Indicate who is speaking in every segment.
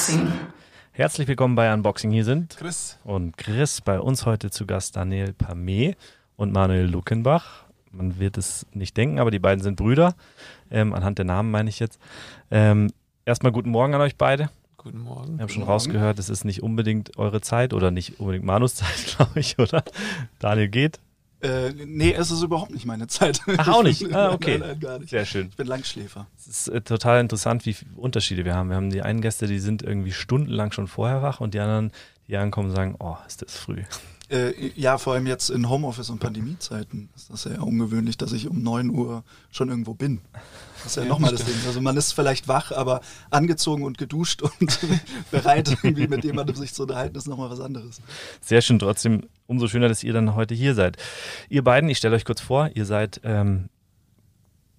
Speaker 1: Unboxing.
Speaker 2: Herzlich willkommen bei Unboxing. Hier sind
Speaker 3: Chris.
Speaker 2: und Chris. Bei uns heute zu Gast Daniel Pamé und Manuel Luckenbach. Man wird es nicht denken, aber die beiden sind Brüder. Ähm, anhand der Namen meine ich jetzt. Ähm, erstmal guten Morgen an euch beide.
Speaker 3: Guten Morgen.
Speaker 2: Wir haben schon rausgehört, es ist nicht unbedingt eure Zeit oder nicht unbedingt Manus Zeit, glaube ich, oder? Daniel geht.
Speaker 4: Äh, nee, es ist überhaupt nicht meine Zeit.
Speaker 2: Ach, auch nicht? Ah, okay.
Speaker 4: Nein, nein, gar nicht.
Speaker 2: Sehr schön.
Speaker 4: Ich bin Langschläfer.
Speaker 2: Es ist äh, total interessant, wie viele Unterschiede wir haben. Wir haben die einen Gäste, die sind irgendwie stundenlang schon vorher wach und die anderen, die ankommen und sagen, oh, ist das früh.
Speaker 4: Äh, ja, vor allem jetzt in Homeoffice und Pandemiezeiten ist das sehr ungewöhnlich, dass ich um 9 Uhr schon irgendwo bin. Das ist ja,
Speaker 3: Ja,
Speaker 4: nochmal das. Ding. Also man ist vielleicht wach, aber angezogen und geduscht und bereit, irgendwie mit jemandem sich zu unterhalten, ist nochmal was anderes.
Speaker 2: Sehr schön, trotzdem umso schöner, dass ihr dann heute hier seid. Ihr beiden, ich stelle euch kurz vor, ihr seid ähm,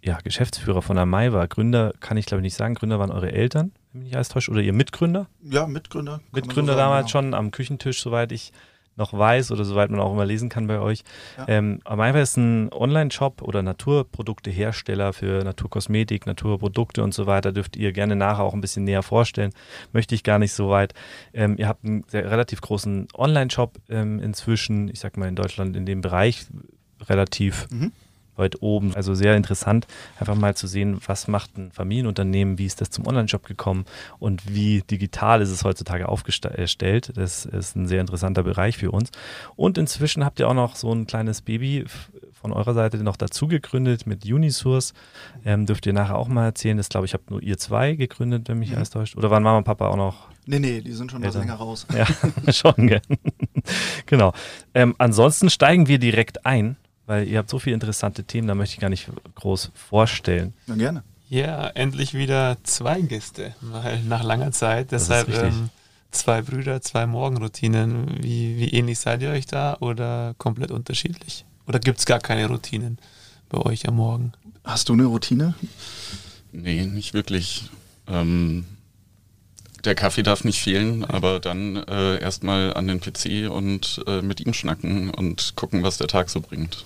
Speaker 2: ja, Geschäftsführer von der Maiwa. Gründer kann ich glaube ich nicht sagen. Gründer waren eure Eltern, wenn mich nicht alles täuscht, oder ihr Mitgründer?
Speaker 4: Ja, Mitgründer.
Speaker 2: Mitgründer
Speaker 4: so sagen,
Speaker 2: damals
Speaker 4: genau.
Speaker 2: schon am Küchentisch, soweit ich noch weiß oder soweit man auch immer lesen kann bei euch.
Speaker 4: Ja.
Speaker 2: Ähm, Amaiva ist ein Online-Shop oder Naturproduktehersteller für Naturkosmetik, Naturprodukte und so weiter. Dürft ihr gerne nachher auch ein bisschen näher vorstellen. Möchte ich gar nicht so weit. Ähm, ihr habt einen sehr, relativ großen Online-Shop ähm, inzwischen, ich sag mal in Deutschland in dem Bereich relativ
Speaker 4: Mhm.
Speaker 2: Weit oben. Also sehr interessant, einfach mal zu sehen, was macht ein Familienunternehmen, wie ist das zum Online-Shop gekommen und wie digital ist es heutzutage aufgestellt. Das ist ein sehr interessanter Bereich für uns. Und inzwischen habt ihr auch noch so ein kleines Baby von eurer Seite noch dazu gegründet mit Unisource. Ähm, dürft ihr nachher auch mal erzählen. Das glaube ich, habt nur ihr zwei gegründet, wenn mich
Speaker 4: Mhm.
Speaker 2: alles täuscht. Oder waren Mama und Papa auch noch
Speaker 4: Nee, nee, die sind schon was
Speaker 2: Eltern.
Speaker 4: länger raus.
Speaker 2: ja, schon, gell? genau. Ähm, ansonsten steigen wir direkt ein, weil ihr habt so viele interessante Themen, da möchte ich gar nicht groß vorstellen.
Speaker 4: Ja, gerne.
Speaker 3: Ja, endlich wieder zwei Gäste, weil nach langer Zeit.
Speaker 2: Das ist
Speaker 3: Deshalb
Speaker 2: richtig.
Speaker 3: ähm, zwei Brüder, zwei Morgenroutinen. Wie, wie ähnlich seid ihr euch da oder komplett unterschiedlich? Oder gibt es gar keine Routinen bei euch am Morgen?
Speaker 4: Hast du eine Routine?
Speaker 5: Nee, nicht wirklich. Ähm, der Kaffee darf nicht fehlen, aber dann äh, erstmal an den PC und äh, mit ihm schnacken und gucken, was der Tag so bringt.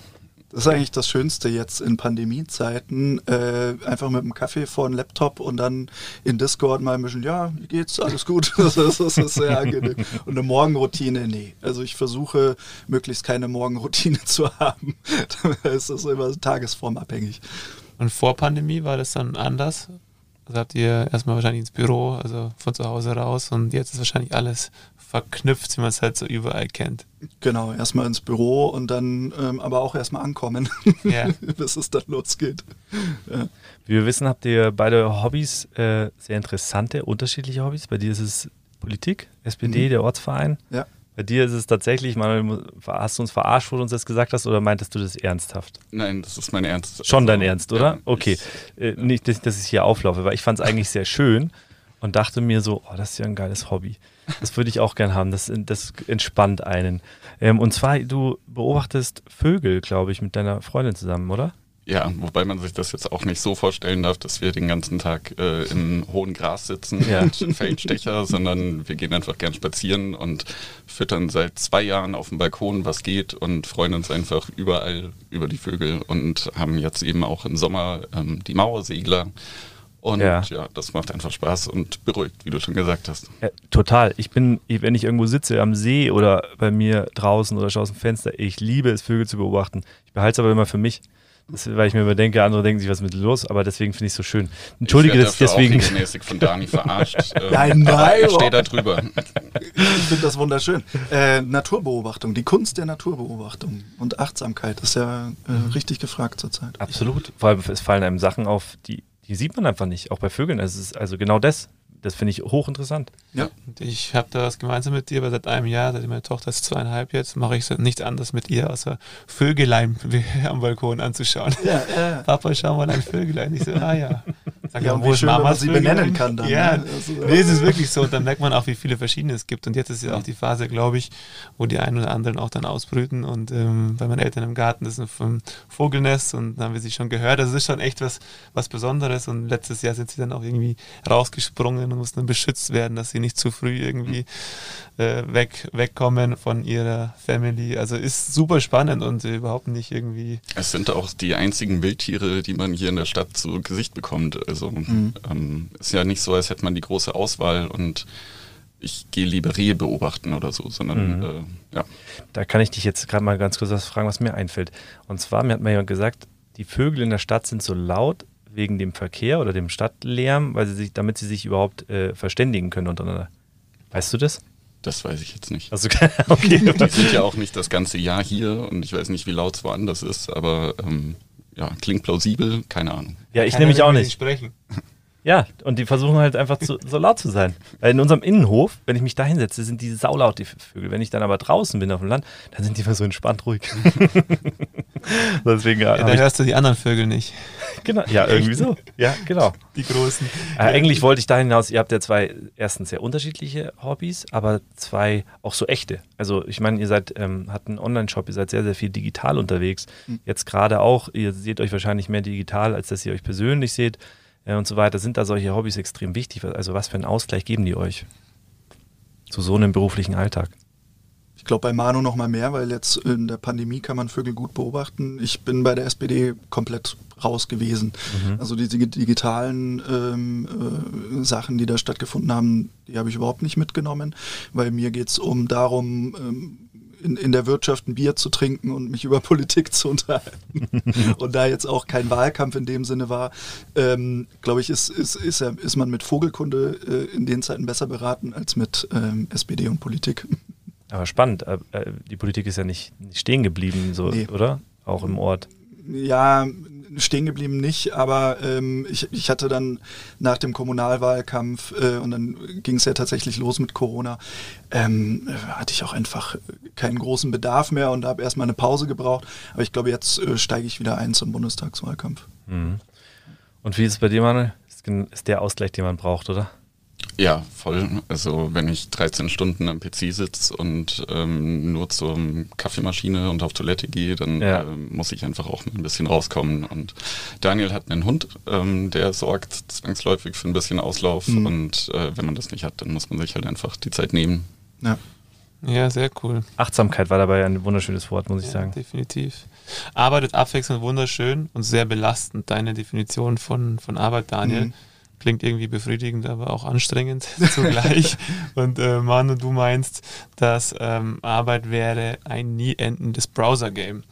Speaker 4: Das ist eigentlich das Schönste jetzt in Pandemiezeiten. Äh, einfach mit dem Kaffee vor den Laptop und dann in Discord mal ein bisschen, ja, wie geht's, alles gut. Das ist, das ist sehr angenehm. Und eine Morgenroutine, nee. Also ich versuche möglichst keine Morgenroutine zu haben. Da ist das immer tagesformabhängig.
Speaker 3: Und vor Pandemie war das dann anders? Also habt ihr erstmal wahrscheinlich ins Büro, also von zu Hause raus und jetzt ist wahrscheinlich alles verknüpft, wie man es halt so überall kennt.
Speaker 4: Genau, erstmal ins Büro und dann ähm, aber auch erstmal ankommen,
Speaker 3: Ja.
Speaker 4: bis es dann losgeht. Ja.
Speaker 2: Wie wir wissen, habt ihr beide Hobbys, äh, sehr interessante, unterschiedliche Hobbys. Bei dir ist es Politik, SPD,
Speaker 4: Mhm.
Speaker 2: der Ortsverein.
Speaker 4: Ja.
Speaker 2: Bei dir ist es tatsächlich, Manuel, hast du uns verarscht, wo du uns das gesagt hast, oder meintest du das ernsthaft?
Speaker 5: Nein, das ist mein Ernst.
Speaker 2: Schon dein Ernst, oder?
Speaker 5: ja,
Speaker 2: okay.
Speaker 5: Ich,
Speaker 2: Äh, nicht, dass, dass ich hier auflaufe, weil ich fand es eigentlich sehr schön und dachte mir so, oh, das ist ja ein geiles Hobby. Das würde ich auch gern haben. Das, das entspannt einen. Ähm, und zwar, du beobachtest Vögel, glaube ich, mit deiner Freundin zusammen, oder?
Speaker 5: ja, wobei man sich das jetzt auch nicht so vorstellen darf, dass wir den ganzen Tag äh, im hohen Gras sitzen
Speaker 2: Ja.
Speaker 5: und Feldstecher, sondern wir gehen einfach gern spazieren und füttern seit zwei Jahren auf dem Balkon, was geht und freuen uns einfach überall über die Vögel und haben jetzt eben auch im Sommer ähm, die Mauersegler. Und
Speaker 2: Ja.
Speaker 5: ja. das macht einfach Spaß und beruhigt, wie du schon gesagt hast.
Speaker 2: Ja, total. Ich bin, ich- wenn ich irgendwo sitze am See oder bei mir draußen oder schaue aus dem Fenster, ich liebe es, Vögel zu beobachten. Ich behalte es aber immer für mich. Das, weil ich mir immer denke, andere denken sich, was ist mit los, aber deswegen finde ich es so schön. Entschuldige,
Speaker 5: ich werd
Speaker 2: das,
Speaker 5: dafür
Speaker 2: deswegen.
Speaker 5: Auch regelmäßig von Dani verarscht. ähm,
Speaker 4: Nein, nein,
Speaker 5: ich stehe da drüber.
Speaker 4: Ich finde das wunderschön. Äh, Naturbeobachtung, die Kunst der Naturbeobachtung und Achtsamkeit ist ja äh, richtig gefragt zurzeit.
Speaker 2: Absolut. Vor allem, es fallen einem Sachen auf, die, die sieht man einfach nicht, auch bei Vögeln. Es ist also genau das. Das finde ich hochinteressant.
Speaker 4: Ja.
Speaker 3: Und ich habe da was gemeinsam mit dir, weil seit einem Jahr, seit meine Tochter ist zweieinhalb jetzt, mache ich nichts anderes mit ihr, außer Vögelein am Balkon anzuschauen.
Speaker 4: Ja, ja.
Speaker 3: Papa, schau mal ein Vögelein. Ich so, ah ja.
Speaker 4: Ja, und
Speaker 3: wo
Speaker 4: wie
Speaker 3: ist
Speaker 4: schön, wenn man
Speaker 3: Mamas
Speaker 4: sie
Speaker 3: Vögelein?
Speaker 4: benennen kann dann,
Speaker 3: Ja,
Speaker 4: ne? Also,
Speaker 3: nee, es ist wirklich so. Und dann merkt man auch, wie viele verschiedene es gibt. Und jetzt ist ja auch die Phase, glaube ich, wo die einen oder anderen auch dann ausbrüten. Und ähm, bei meinen Eltern im Garten ist ein ein Vogelnest und dann haben wir sie schon gehört. Also es ist schon echt was, was Besonderes. Und letztes Jahr sind sie dann auch irgendwie rausgesprungen und mussten dann beschützt werden, dass sie nicht zu früh irgendwie äh, weg, wegkommen von ihrer Family. Also ist super spannend und äh, überhaupt nicht irgendwie
Speaker 5: Es sind auch die einzigen Wildtiere, die man hier in der Stadt zu Gesicht bekommt. Also Also mhm. ähm, ist ja nicht so, als hätte man die große Auswahl und ich gehe lieber Rehe beobachten oder so, sondern mhm. äh, ja.
Speaker 2: Da kann ich dich jetzt gerade mal ganz kurz was fragen, was mir einfällt. Und zwar, mir hat mal jemand gesagt, die Vögel in der Stadt sind so laut wegen dem Verkehr oder dem Stadtlärm, weil sie sich, damit sie sich überhaupt äh, verständigen können untereinander. Weißt du das?
Speaker 5: Das weiß ich jetzt nicht.
Speaker 2: Also, okay.
Speaker 5: Die sind ja auch nicht das ganze Jahr hier und ich weiß nicht, wie laut es woanders ist, aber ähm, ja, klingt plausibel, keine Ahnung.
Speaker 2: Ja, ich nehme mich auch nicht.
Speaker 3: Sprechen.
Speaker 2: Ja, und die versuchen halt einfach zu, so laut zu sein. Weil in unserem Innenhof, wenn ich mich da hinsetze, sind die saulaut, die Vögel. Wenn ich dann aber draußen bin auf dem Land, dann sind die immer so entspannt ruhig.
Speaker 3: Deswegen, ja, da hörst du die anderen Vögel nicht.
Speaker 2: Genau, ja, irgendwie so. Ja, genau.
Speaker 3: Die großen.
Speaker 2: Äh, eigentlich wollte ich da hinaus, ihr habt ja zwei, erstens sehr unterschiedliche Hobbys, aber zwei auch so echte. Also ich meine, ihr seid, ähm, habt einen Online-Shop, ihr seid sehr, sehr viel digital unterwegs. Hm. Jetzt gerade auch, ihr seht euch wahrscheinlich mehr digital, als dass ihr euch persönlich seht äh, und so weiter, sind da solche Hobbys extrem wichtig? Also was für einen Ausgleich geben die euch zu so einem beruflichen Alltag?
Speaker 4: Ich glaube bei Manu noch mal mehr, weil jetzt in der Pandemie kann man Vögel gut beobachten. Ich bin bei der SPD komplett raus gewesen. Mhm. Also diese digitalen ähm, äh, Sachen, die da stattgefunden haben, die habe ich überhaupt nicht mitgenommen, weil mir geht es um darum, ähm, in, in der Wirtschaft ein Bier zu trinken und mich über Politik zu unterhalten. und da jetzt auch kein Wahlkampf in dem Sinne war, ähm, glaube ich, ist, ist, ist, ist man mit Vogelkunde äh, in den Zeiten besser beraten als mit ähm, SPD und Politik.
Speaker 2: Aber spannend, äh, äh, die Politik ist ja nicht, nicht stehen geblieben, so, nee. oder? Auch im Ort.
Speaker 4: Ja, stehen geblieben nicht, aber ähm, ich, ich hatte dann nach dem Kommunalwahlkampf äh, und dann ging es ja tatsächlich los mit Corona, ähm, hatte ich auch einfach keinen großen Bedarf mehr und habe erstmal eine Pause gebraucht. Aber ich glaube, jetzt äh, steige ich wieder ein zum Bundestagswahlkampf.
Speaker 2: Mhm. Und wie ist es bei dir, Manuel? Ist der Ausgleich, den man braucht, oder?
Speaker 5: Ja, voll. Also wenn ich 13 Stunden am PC sitze und ähm, nur zur Kaffeemaschine und auf Toilette gehe, dann ja. äh, muss ich einfach auch ein bisschen rauskommen. Und Daniel hat einen Hund, ähm, der sorgt zwangsläufig für ein bisschen Auslauf. Mhm. Und äh, wenn man das nicht hat, dann muss man sich halt einfach die Zeit nehmen.
Speaker 3: Ja. Ja, sehr cool.
Speaker 2: Achtsamkeit war dabei ein wunderschönes Wort, muss ich
Speaker 3: ja,
Speaker 2: sagen.
Speaker 3: Definitiv. Arbeitet abwechselnd wunderschön und sehr belastend, deine Definition von, von Arbeit, Daniel. Mhm klingt irgendwie befriedigend, aber auch anstrengend zugleich. und äh, Manu, du meinst, dass ähm, Arbeit wäre ein nie endendes Browser-Game.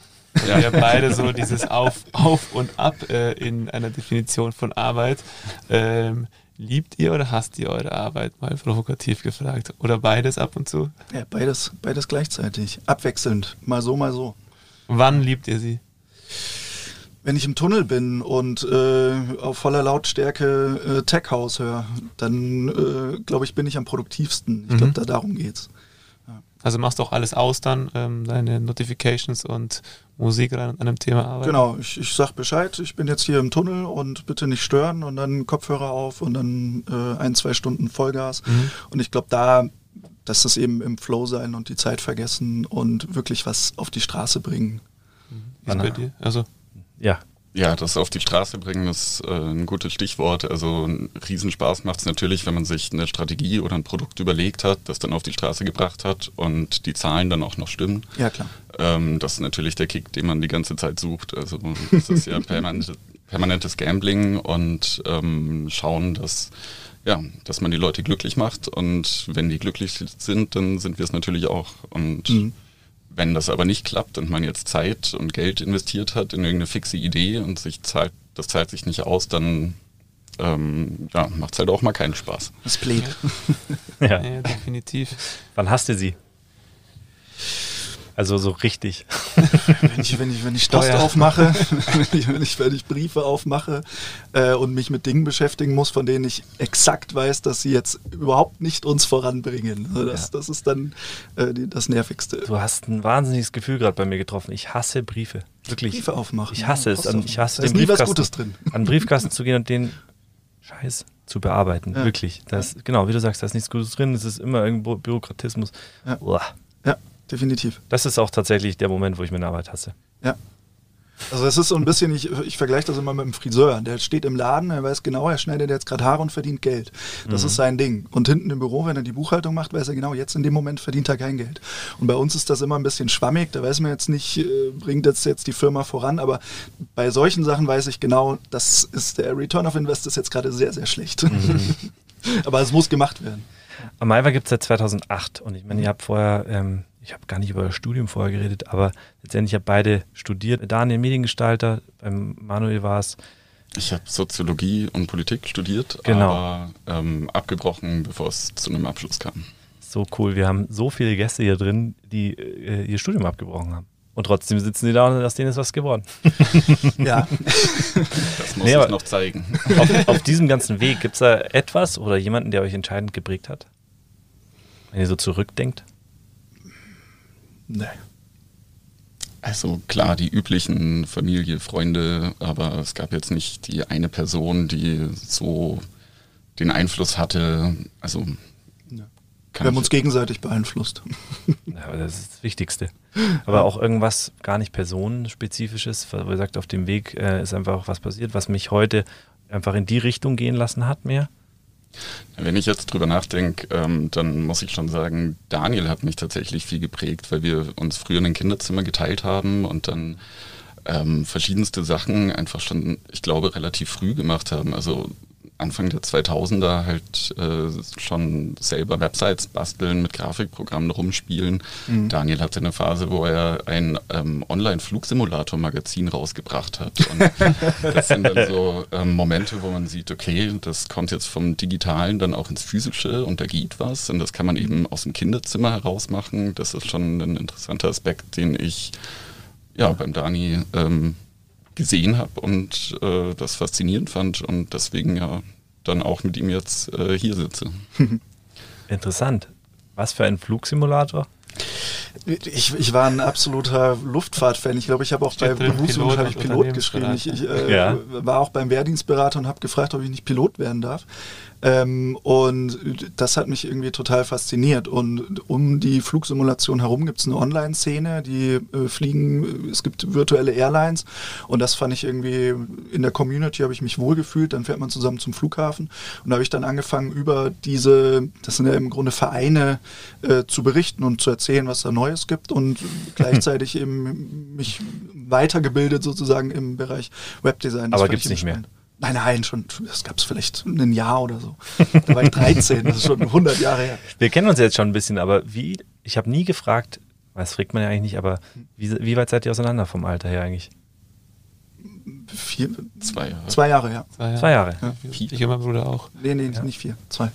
Speaker 3: Ja. Wir beide so dieses Auf, Auf und Ab äh, in einer Definition von Arbeit. Ähm, liebt ihr oder hasst ihr eure Arbeit? Mal provokativ gefragt. Oder beides ab und zu?
Speaker 4: Ja, beides, beides gleichzeitig. Abwechselnd. Mal so, mal so.
Speaker 3: Wann liebt ihr sie?
Speaker 4: Wenn ich im Tunnel bin und äh, auf voller Lautstärke äh, Tech House höre, dann äh, glaube ich, bin ich am produktivsten. Ich mhm. glaube, da darum geht's.
Speaker 3: Ja. Also machst du auch alles aus dann, ähm, deine Notifications und Musik rein an einem Thema arbeiten?
Speaker 4: Genau, ich, ich sag Bescheid, ich bin jetzt hier im Tunnel und bitte nicht stören und dann Kopfhörer auf und dann äh, ein, zwei Stunden Vollgas. Mhm. Und ich glaube, da dass das eben im Flow sein und die Zeit vergessen und wirklich was auf die Straße bringen.
Speaker 3: Mhm. Ist bei dir? Also
Speaker 2: ja.
Speaker 5: Ja, das auf die Straße bringen ist äh, ein gutes Stichwort. Also ein Riesenspaß macht es natürlich, wenn man sich eine Strategie oder ein Produkt überlegt hat, das dann auf die Straße gebracht hat und die Zahlen dann auch noch stimmen.
Speaker 4: Ja, klar.
Speaker 5: Ähm, das ist natürlich der Kick, den man die ganze Zeit sucht. Also das ist ja permanent, permanentes Gambling und ähm, schauen, dass ja, dass man die Leute glücklich macht und wenn die glücklich sind, dann sind wir es natürlich auch. Und mhm. Wenn das aber nicht klappt und man jetzt Zeit und Geld investiert hat in irgendeine fixe Idee und sich zahlt, das zahlt sich nicht aus, dann ähm, ja, macht es halt auch mal keinen Spaß.
Speaker 4: Das Split.
Speaker 3: ja. ja, definitiv.
Speaker 2: Wann hast du sie? Also so richtig.
Speaker 4: wenn ich, wenn ich, wenn ich Post aufmache, wenn ich, wenn ich, wenn ich Briefe aufmache äh, und mich mit Dingen beschäftigen muss, von denen ich exakt weiß, dass sie jetzt überhaupt nicht uns voranbringen. Also das, ja. das ist dann äh, die, das Nervigste.
Speaker 2: Du hast ein wahnsinniges Gefühl gerade bei mir getroffen. Ich hasse Briefe. Wirklich.
Speaker 4: Briefe aufmachen.
Speaker 2: Ich hasse es. Ich hasse
Speaker 4: da ist nie was Gutes drin.
Speaker 2: An den Briefkasten zu gehen und den Scheiß zu bearbeiten. Ja. Wirklich. Das, Genau, wie du sagst, da ist nichts Gutes drin. Es ist immer irgendwo Bürokratismus.
Speaker 4: Ja. Definitiv.
Speaker 2: Das ist auch tatsächlich der Moment, wo ich meine Arbeit hasse.
Speaker 4: Ja. Also es ist so ein bisschen, ich, ich vergleiche das immer mit dem Friseur. Der steht im Laden, er weiß genau, er schneidet jetzt gerade Haare und verdient Geld. Das mhm. ist sein Ding. Und hinten im Büro, wenn er die Buchhaltung macht, weiß er genau, jetzt in dem Moment verdient er kein Geld. Und bei uns ist das immer ein bisschen schwammig, da weiß man jetzt nicht, äh, bringt jetzt, jetzt die Firma voran, aber bei solchen Sachen weiß ich genau, das ist der Return of Invest ist jetzt gerade sehr, sehr schlecht. Mhm. aber es muss gemacht werden.
Speaker 2: Amaiva gibt es seit 2008 und ich meine, ihr habt vorher ähm, ich habe gar nicht über das Studium vorher geredet, aber letztendlich habe beide studiert. Daniel Mediengestalter, beim Manuel war es.
Speaker 5: Ich habe Soziologie und Politik studiert,
Speaker 2: genau.
Speaker 5: aber ähm, abgebrochen, bevor es zu einem Abschluss kam.
Speaker 2: So cool. Wir haben so viele Gäste hier drin, die äh, ihr Studium abgebrochen haben. Und trotzdem sitzen die da und aus denen ist was geworden.
Speaker 4: ja.
Speaker 5: Das muss nee, ich noch zeigen.
Speaker 2: Auf, auf diesem ganzen Weg, gibt es da etwas oder jemanden, der euch entscheidend geprägt hat? Wenn ihr so zurückdenkt?
Speaker 4: Nee.
Speaker 5: Also klar, die üblichen Familie, Freunde, aber es gab jetzt nicht die eine Person, die so den Einfluss hatte. Also
Speaker 4: ja. wir haben uns gegenseitig beeinflusst.
Speaker 2: Ja, aber das ist das Wichtigste. Aber auch irgendwas gar nicht personenspezifisches, wo ihr sagt, auf dem Weg äh, ist einfach auch was passiert, was mich heute einfach in die Richtung gehen lassen hat mehr.
Speaker 5: Wenn ich jetzt drüber nachdenke, ähm, dann muss ich schon sagen, Daniel hat mich tatsächlich viel geprägt, weil wir uns früher in ein Kinderzimmer geteilt haben und dann ähm, verschiedenste Sachen einfach schon, ich glaube, relativ früh gemacht haben. Also Anfang der 2000er halt äh, schon selber Websites basteln, mit Grafikprogrammen rumspielen. Mhm. Daniel hatte eine Phase, wo er ein ähm, Online-Flugsimulator-Magazin rausgebracht hat. Und das sind dann so ähm, Momente, wo man sieht, okay, das kommt jetzt vom Digitalen dann auch ins Physische und da geht was. Und das kann man eben aus dem Kinderzimmer heraus machen. Das ist schon ein interessanter Aspekt, den ich ja beim Dani ähm, gesehen habe und äh, das faszinierend fand und deswegen ja dann auch mit ihm jetzt äh, hier sitze.
Speaker 2: Interessant. Was für ein Flugsimulator?
Speaker 4: Ich, ich war ein absoluter Luftfahrtfan. Ich glaube, ich habe auch bei Berufsjugend Pilot, Pilot geschrieben. Ich, ich äh, ja. war auch beim Wehrdienstberater und habe gefragt, ob ich nicht Pilot werden darf. Ähm, und das hat mich irgendwie total fasziniert. Und um die Flugsimulation herum gibt es eine Online-Szene, die äh, fliegen, es gibt virtuelle Airlines und das fand ich irgendwie, in der Community habe ich mich wohlgefühlt, dann fährt man zusammen zum Flughafen und da habe ich dann angefangen über diese, das sind ja im Grunde Vereine, äh, zu berichten und zu erzählen, was da Neues gibt und gleichzeitig eben mich weitergebildet sozusagen im Bereich Webdesign.
Speaker 2: Das Aber gibt es nicht mehr.
Speaker 4: Nein, nein, schon, das gab es vielleicht ein Jahr oder so. Da war ich 13, das ist schon 100 Jahre her.
Speaker 2: Wir kennen uns jetzt schon ein bisschen, aber wie, ich habe nie gefragt, das fragt man ja eigentlich nicht, aber wie, wie weit seid ihr auseinander vom Alter her eigentlich?
Speaker 4: Vier,
Speaker 5: zwei Jahre.
Speaker 4: Zwei Jahre, ja.
Speaker 2: Zwei Jahre. Zwei Jahre.
Speaker 3: Ja. Ich und mein Bruder auch.
Speaker 4: Nee, nee, ja. nicht vier, zwei.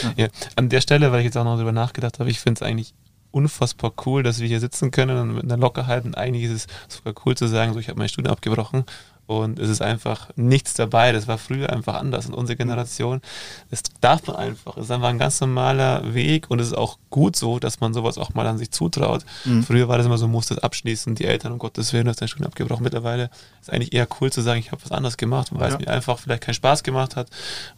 Speaker 3: zwei. Ja. An der Stelle, weil ich jetzt auch noch drüber nachgedacht habe, ich finde es eigentlich unfassbar cool, dass wir hier sitzen können und mit einer Lockerheit und eigentlich ist es sogar cool zu sagen, so ich habe mein Studium abgebrochen und es ist einfach nichts dabei. Das war früher einfach anders. Und unsere Generation, das darf man einfach. Es ist einfach ein ganz normaler Weg und es ist auch gut so, dass man sowas auch mal an sich zutraut. Mhm. Früher war das immer so, musste es abschließen, die Eltern, um Gottes Willen, du hast dein Studium abgebrochen. Mittlerweile ist es eigentlich eher cool zu sagen, ich habe was anderes gemacht, weil ja. es mir einfach vielleicht keinen Spaß gemacht hat,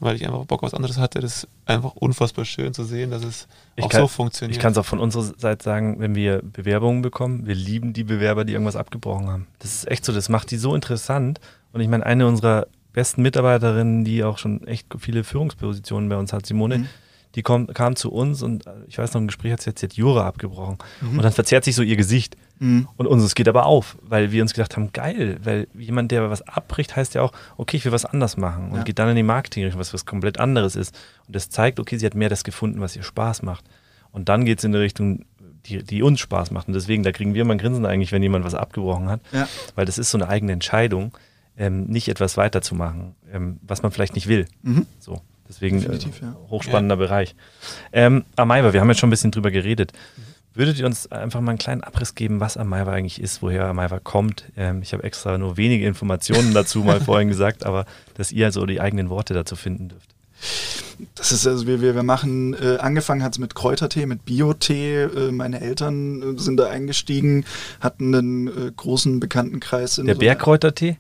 Speaker 3: weil ich einfach Bock auf was anderes hatte. Das ist einfach unfassbar schön zu sehen, dass es ich auch
Speaker 2: kann,
Speaker 3: so funktioniert.
Speaker 2: Ich kann es auch von unserer Seite sagen, wenn wir Bewerbungen bekommen, wir lieben die Bewerber, die irgendwas abgebrochen haben. Das ist echt so, das macht die so interessant. Und ich meine, eine unserer besten Mitarbeiterinnen, die auch schon echt viele Führungspositionen bei uns hat, Simone, mhm. Die kom, kam zu uns und äh, ich weiß noch, im Gespräch hat sie jetzt, jetzt Jura abgebrochen. Mhm. Und dann verzerrt sich so ihr Gesicht. Mhm. Und uns geht aber auf, weil wir uns gedacht haben, geil, weil jemand, der was abbricht, heißt ja auch, okay, ich will was anders machen und ja. geht dann in die Marketing, was was komplett anderes ist. Und das zeigt, okay, sie hat mehr das gefunden, was ihr Spaß macht. Und dann geht es in die Richtung, die, die, uns Spaß macht. Und deswegen, da kriegen wir mal ein Grinsen eigentlich, wenn jemand was abgebrochen hat, ja. weil das ist so eine eigene Entscheidung ähm, nicht etwas weiterzumachen, ähm, was man vielleicht nicht will. Mhm. So. Deswegen äh, ja. hochspannender ja. Bereich. Ähm, Amaiva, wir haben jetzt schon ein bisschen drüber geredet. Würdet ihr uns einfach mal einen kleinen Abriss geben, was Amaiva eigentlich ist, woher Amaiva kommt? Ähm, ich habe extra nur wenige Informationen dazu mal vorhin gesagt, aber dass ihr also die eigenen Worte dazu finden dürft.
Speaker 4: Das ist also, wir, wir, wir machen, äh, angefangen hat es mit Kräutertee, mit Biotee. Äh, meine Eltern äh, sind da eingestiegen, hatten einen äh, großen Bekanntenkreis.
Speaker 2: Der so Bergkräutertee?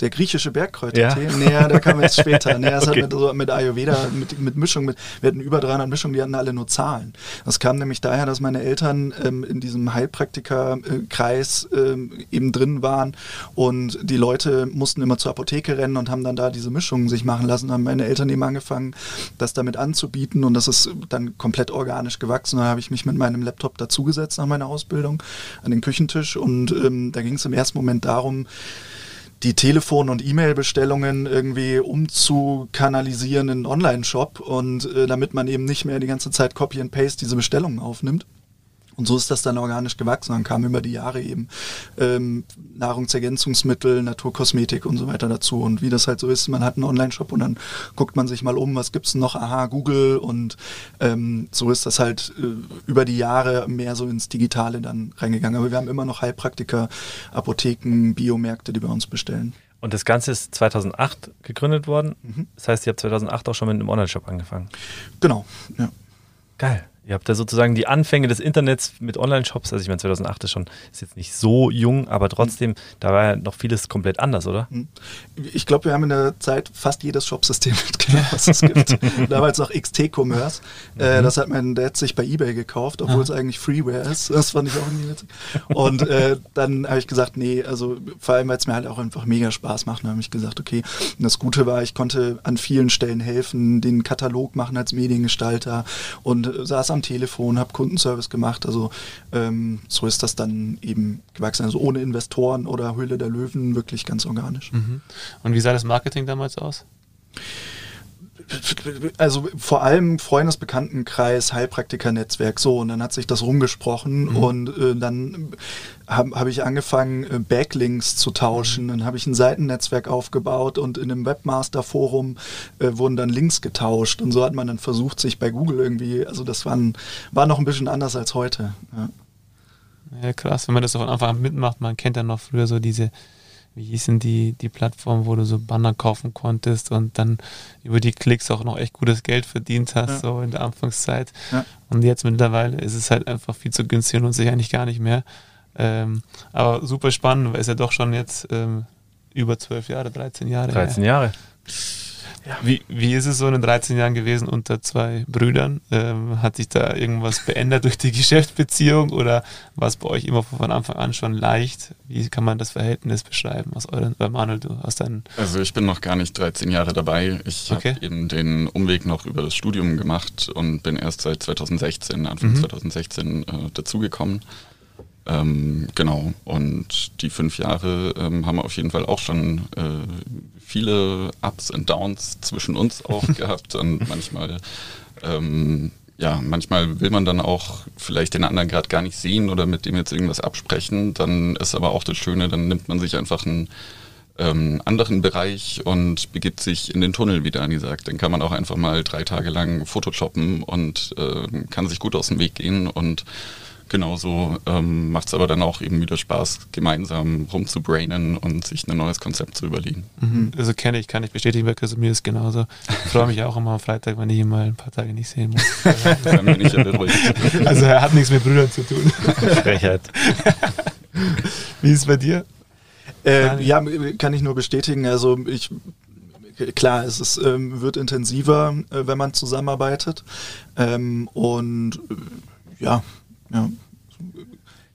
Speaker 4: Der griechische Bergkräutertee? Ja. Nee, der kam jetzt später. Nee, das okay. hat mit, so, mit Ayurveda, mit, mit Mischung, mit, wir hatten über 300 Mischungen, die hatten alle nur Zahlen. Das kam nämlich daher, dass meine Eltern ähm, in diesem Heilpraktikerkreis ähm, eben drin waren und die Leute mussten immer zur Apotheke rennen und haben dann da diese Mischungen sich machen lassen. Haben meine Eltern eben angefangen, das damit anzubieten und das ist dann komplett organisch gewachsen. Dann habe ich mich mit meinem Laptop dazugesetzt nach meiner Ausbildung an den Küchentisch und ähm, da ging es im ersten Moment darum, die Telefon- und E-Mail-Bestellungen irgendwie umzukanalisieren in einen Online-Shop und äh, damit man eben nicht mehr die ganze Zeit Copy and Paste diese Bestellungen aufnimmt. Und so ist das dann organisch gewachsen. Dann kamen über die Jahre eben ähm, Nahrungsergänzungsmittel, Naturkosmetik und so weiter dazu. Und wie das halt so ist, man hat einen Online-Shop und dann guckt man sich mal um, was gibt's noch? Aha, Google. Und ähm, so ist das halt äh, über die Jahre mehr so ins Digitale dann reingegangen. Aber wir haben immer noch Heilpraktiker, Apotheken, Biomärkte, die bei uns bestellen.
Speaker 2: Und das Ganze ist 2008 gegründet worden. Mhm. Das heißt, ihr habt 2008 auch schon mit einem Online-Shop angefangen.
Speaker 4: Genau, ja.
Speaker 2: Geil. Ihr habt da sozusagen die Anfänge des Internets mit Online-Shops. Also ich meine, 2008 ist schon, ist jetzt nicht so jung, aber trotzdem, da war ja noch vieles komplett anders, oder? Hm.
Speaker 4: Ich glaube, wir haben in der Zeit fast jedes Shopsystem mitgenommen, was es gibt. Damals noch XT-Commerce. Äh, mhm. das hat mein Dad sich bei Ebay gekauft, obwohl ah. es eigentlich Freeware ist. Das fand ich auch nie witzig. Und äh, dann habe ich gesagt, nee, also vor allem, weil es mir halt auch einfach mega Spaß macht, dann habe ich gesagt, okay. Und das Gute war, ich konnte an vielen Stellen helfen, den Katalog machen als Mediengestalter und äh, saß am Telefon, habe Kundenservice gemacht. Also ähm, so ist das dann eben gewachsen. Also ohne Investoren oder Höhle der Löwen wirklich ganz organisch. Mhm.
Speaker 3: Und wie sah das Marketing damals aus?
Speaker 4: Also vor allem Freundesbekanntenkreis, Heilpraktiker-Netzwerk, so und dann hat sich das rumgesprochen mhm. und äh, dann habe hab ich angefangen, äh, Backlinks zu tauschen. Mhm. Dann habe ich ein Seitennetzwerk aufgebaut und in einem Webmaster-Forum äh, wurden dann Links getauscht und so hat man dann versucht, sich bei Google irgendwie, also das war, ein, war noch ein bisschen anders als heute. Ja.
Speaker 3: ja krass, wenn man das Anfang an mitmacht, man kennt ja noch früher so diese wie hießen die, die Plattform, wo du so Banner kaufen konntest und dann über die Klicks auch noch echt gutes Geld verdient hast, ja. so in der Anfangszeit. Ja. Und jetzt mittlerweile ist es halt einfach viel zu günstig und lohnt sich eigentlich gar nicht mehr. Ähm, aber super spannend, weil es ja doch schon jetzt ähm, über zwölf Jahre, 13 Jahre.
Speaker 2: 13 her. Jahre.
Speaker 3: Ja. Wie, wie ist es so in den 13 Jahren gewesen unter zwei Brüdern? Ähm, hat sich da irgendwas verändert durch die Geschäftsbeziehung oder war es bei euch immer von Anfang an schon leicht? Wie kann man das Verhältnis beschreiben aus euren, äh Manuel, du aus deinen?
Speaker 5: Also ich bin noch gar nicht 13 Jahre dabei. Ich okay. habe eben den Umweg noch über das Studium gemacht und bin erst seit 2016, Anfang mhm. 2016 äh, dazugekommen. Ähm, genau, und die fünf Jahre ähm, haben auf jeden Fall auch schon äh, viele Ups und Downs zwischen uns auch gehabt und manchmal, ähm, ja, manchmal will man dann auch vielleicht den anderen gerade gar nicht sehen oder mit dem jetzt irgendwas absprechen. Dann ist aber auch das Schöne, dann nimmt man sich einfach einen ähm, anderen Bereich und begibt sich in den Tunnel, wie Dani sagt. Dann kann man auch einfach mal drei Tage lang Photoshoppen und äh, kann sich gut aus dem Weg gehen und genauso ähm, macht es aber dann auch eben wieder Spaß, gemeinsam rumzubrainen und sich ein neues Konzept zu überlegen.
Speaker 3: Mhm. Also kenne ich, kann ich bestätigen, weil mir ist genauso. Ich freue mich auch immer am Freitag, wenn ich ihn mal ein paar Tage nicht sehen muss. Also er hat nichts mit Brüdern zu tun. Frechheit. Wie ist es bei dir?
Speaker 4: Äh, ja, kann ich nur bestätigen. Also ich klar, es ist, ähm, wird intensiver, äh, wenn man zusammenarbeitet. Ähm, und äh, ja, ja.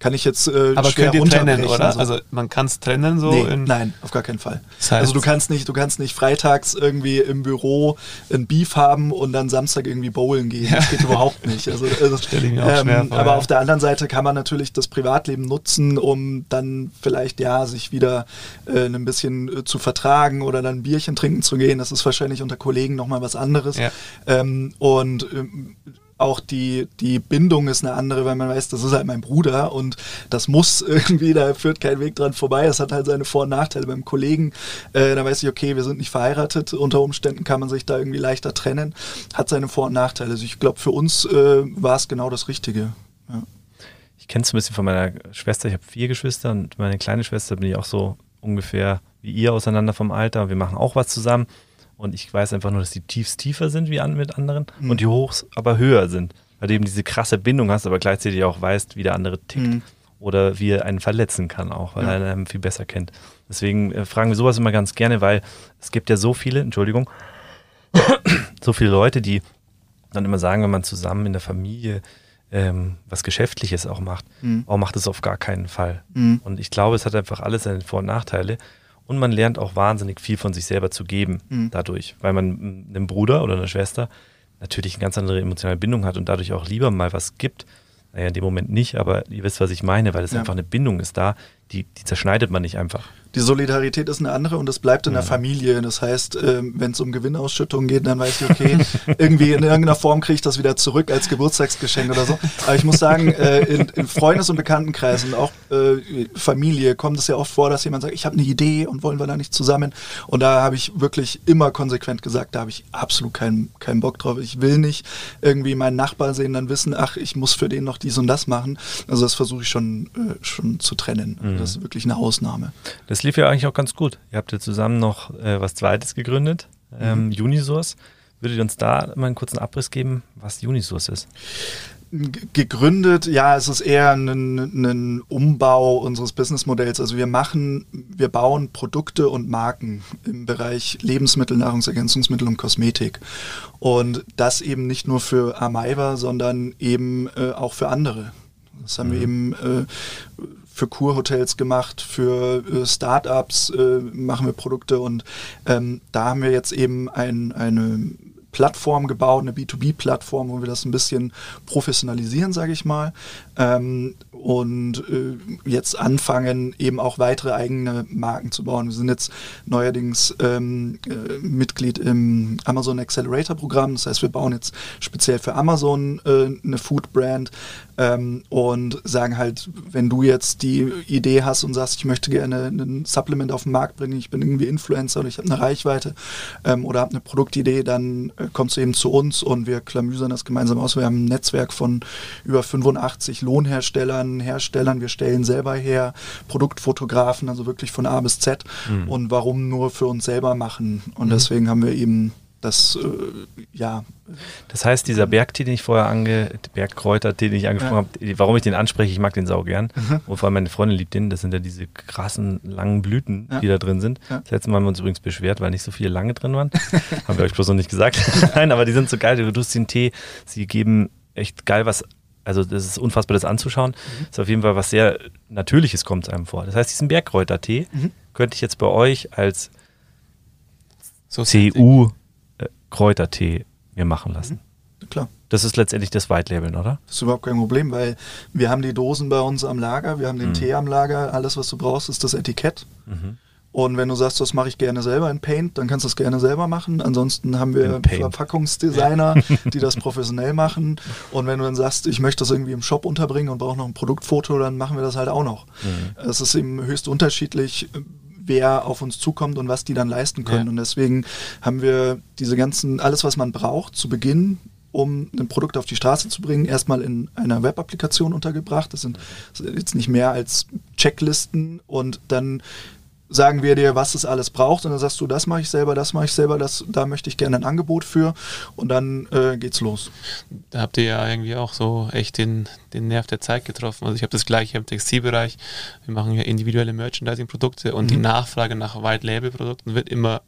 Speaker 4: Kann ich jetzt äh,
Speaker 3: Aber schwer könnt ihr trennen, oder? So. Also man kann es trennen so?
Speaker 4: Nee, nein, auf gar keinen Fall. Das heißt, also du kannst nicht, du kannst nicht freitags irgendwie im Büro ein Beef haben und dann Samstag irgendwie bowlen gehen. Ja. Das geht überhaupt nicht. Also, also Stell ich mir auch ähm, schwer vor, aber ja. auf der anderen Seite kann man natürlich das Privatleben nutzen, um dann vielleicht ja sich wieder äh, ein bisschen äh, zu vertragen oder dann ein Bierchen trinken zu gehen. Das ist wahrscheinlich unter Kollegen nochmal was anderes. Ja. Ähm, und ähm, auch die, die Bindung ist eine andere, weil man weiß, das ist halt mein Bruder und das muss irgendwie, da führt kein Weg dran vorbei. Das hat halt seine Vor- und Nachteile beim Kollegen. Äh, da weiß ich, okay, wir sind nicht verheiratet. Unter Umständen kann man sich da irgendwie leichter trennen. Hat seine Vor- und Nachteile. Also ich glaube, für uns äh, war es genau das Richtige. Ja.
Speaker 2: Ich kenne es ein bisschen von meiner Schwester. Ich habe vier Geschwister und meine kleine Schwester bin ich auch so ungefähr wie ihr auseinander vom Alter. Wir machen auch was zusammen. Und ich weiß einfach nur, dass die Tiefs tiefer sind wie an, mit anderen mhm. und die Hochs aber höher sind. Weil du eben diese krasse Bindung hast, aber gleichzeitig auch weißt, wie der andere tickt. Mhm. oder wie er einen verletzen kann auch, weil ja. er einen viel besser kennt. Deswegen äh, fragen wir sowas immer ganz gerne, weil es gibt ja so viele, Entschuldigung, so viele Leute, die dann immer sagen, wenn man zusammen in der Familie ähm, was Geschäftliches auch macht, mhm. warum macht es auf gar keinen Fall? Mhm. Und ich glaube, es hat einfach alles seine Vor- und Nachteile. Und man lernt auch wahnsinnig viel von sich selber zu geben mhm. dadurch, weil man einem Bruder oder einer Schwester natürlich eine ganz andere emotionale Bindung hat und dadurch auch lieber mal was gibt. Naja, in dem Moment nicht, aber ihr wisst, was ich meine, weil es ja. einfach eine Bindung ist da, die, die zerschneidet man nicht einfach.
Speaker 4: Die Solidarität ist eine andere und es bleibt in ja. der Familie. Das heißt, ähm, wenn es um Gewinnausschüttungen geht, dann weiß ich, okay, irgendwie in irgendeiner Form kriege ich das wieder zurück als Geburtstagsgeschenk oder so. Aber ich muss sagen, äh, in, in Freundes- und Bekanntenkreisen, auch äh, Familie, kommt es ja oft vor, dass jemand sagt, ich habe eine Idee und wollen wir da nicht zusammen. Und da habe ich wirklich immer konsequent gesagt, da habe ich absolut keinen, keinen Bock drauf. Ich will nicht irgendwie meinen Nachbar sehen, dann wissen, ach, ich muss für den noch dies und das machen. Also das versuche ich schon, äh, schon zu trennen. Mhm. Das ist wirklich eine Ausnahme.
Speaker 2: Das lief ja eigentlich auch ganz gut. Ihr habt ja zusammen noch äh, was Zweites gegründet, ähm, mhm. Unisource. Würdet ihr uns da mal einen kurzen Abriss geben, was Unisource ist?
Speaker 4: gegründet, ja, es ist eher ein, ein, Umbau unseres Businessmodells. Also wir machen, wir bauen Produkte und Marken im Bereich Lebensmittel, Nahrungsergänzungsmittel und Kosmetik. Und das eben nicht nur für Amaiva, sondern eben äh, auch für andere. Das haben mhm. wir eben äh, für Kurhotels gemacht, für äh, Startups äh, machen wir Produkte und ähm, da haben wir jetzt eben ein, eine Plattform gebaut, eine B2B-Plattform, wo wir das ein bisschen professionalisieren, sage ich mal. Ähm, und äh, jetzt anfangen, eben auch weitere eigene Marken zu bauen. Wir sind jetzt neuerdings ähm, äh, Mitglied im Amazon Accelerator Programm. Das heißt, wir bauen jetzt speziell für Amazon äh, eine Food Brand ähm, und sagen halt, wenn du jetzt die Idee hast und sagst, ich möchte gerne ein Supplement auf den Markt bringen, ich bin irgendwie Influencer und ich habe eine Reichweite ähm, oder habe eine Produktidee, dann äh, kommst du eben zu uns und wir klamüsern das gemeinsam aus. Wir haben ein Netzwerk von über 85 Lohnherstellern, Herstellern, wir stellen selber her, Produktfotografen, also wirklich von A bis Z. Mhm. Und warum nur für uns selber machen? Und mhm. deswegen haben wir eben das, äh, ja.
Speaker 2: Das heißt, dieser Bergtee, den ich vorher ange, Bergkräuter, den ich angesprochen ja. habe, warum ich den anspreche, ich mag den sau gern. Mhm. Und vor allem meine Freundin liebt den. Das sind ja diese krassen, langen Blüten, ja. die da drin sind. Ja. Das letzte Mal haben wir uns übrigens beschwert, weil nicht so viele lange drin waren. haben wir euch bloß noch nicht gesagt. Nein, aber die sind so geil. Du tust den Tee, sie geben echt geil was also das ist unfassbar, das anzuschauen. Mhm. ist auf jeden Fall was sehr Natürliches kommt einem vor. Das heißt, diesen Bergkräutertee mhm. könnte ich jetzt bei euch als so CU Kräutertee mir machen lassen.
Speaker 4: Mhm. Klar.
Speaker 2: Das ist letztendlich das White Labeln, oder?
Speaker 4: Das ist überhaupt kein Problem, weil wir haben die Dosen bei uns am Lager, wir haben den mhm. Tee am Lager, alles, was du brauchst, ist das Etikett. Mhm. Und wenn du sagst, das mache ich gerne selber in Paint, dann kannst du es gerne selber machen. Ansonsten haben wir Verpackungsdesigner, die das professionell machen. Und wenn du dann sagst, ich möchte das irgendwie im Shop unterbringen und brauche noch ein Produktfoto, dann machen wir das halt auch noch. Mhm. Es ist eben höchst unterschiedlich, wer auf uns zukommt und was die dann leisten können. Ja. Und deswegen haben wir diese ganzen, alles, was man braucht, zu Beginn um ein Produkt auf die Straße zu bringen, erstmal in einer Web-Applikation untergebracht. Das sind jetzt nicht mehr als Checklisten und dann sagen wir dir, was es alles braucht und dann sagst du, das mache ich selber, das mache ich selber, das, da möchte ich gerne ein Angebot für und dann äh, geht's los.
Speaker 3: Da habt ihr ja irgendwie auch so echt den, den Nerv der Zeit getroffen. Also ich habe das gleiche im Textilbereich. Wir machen ja individuelle Merchandising-Produkte und mhm. die Nachfrage nach White-Label-Produkten wird immer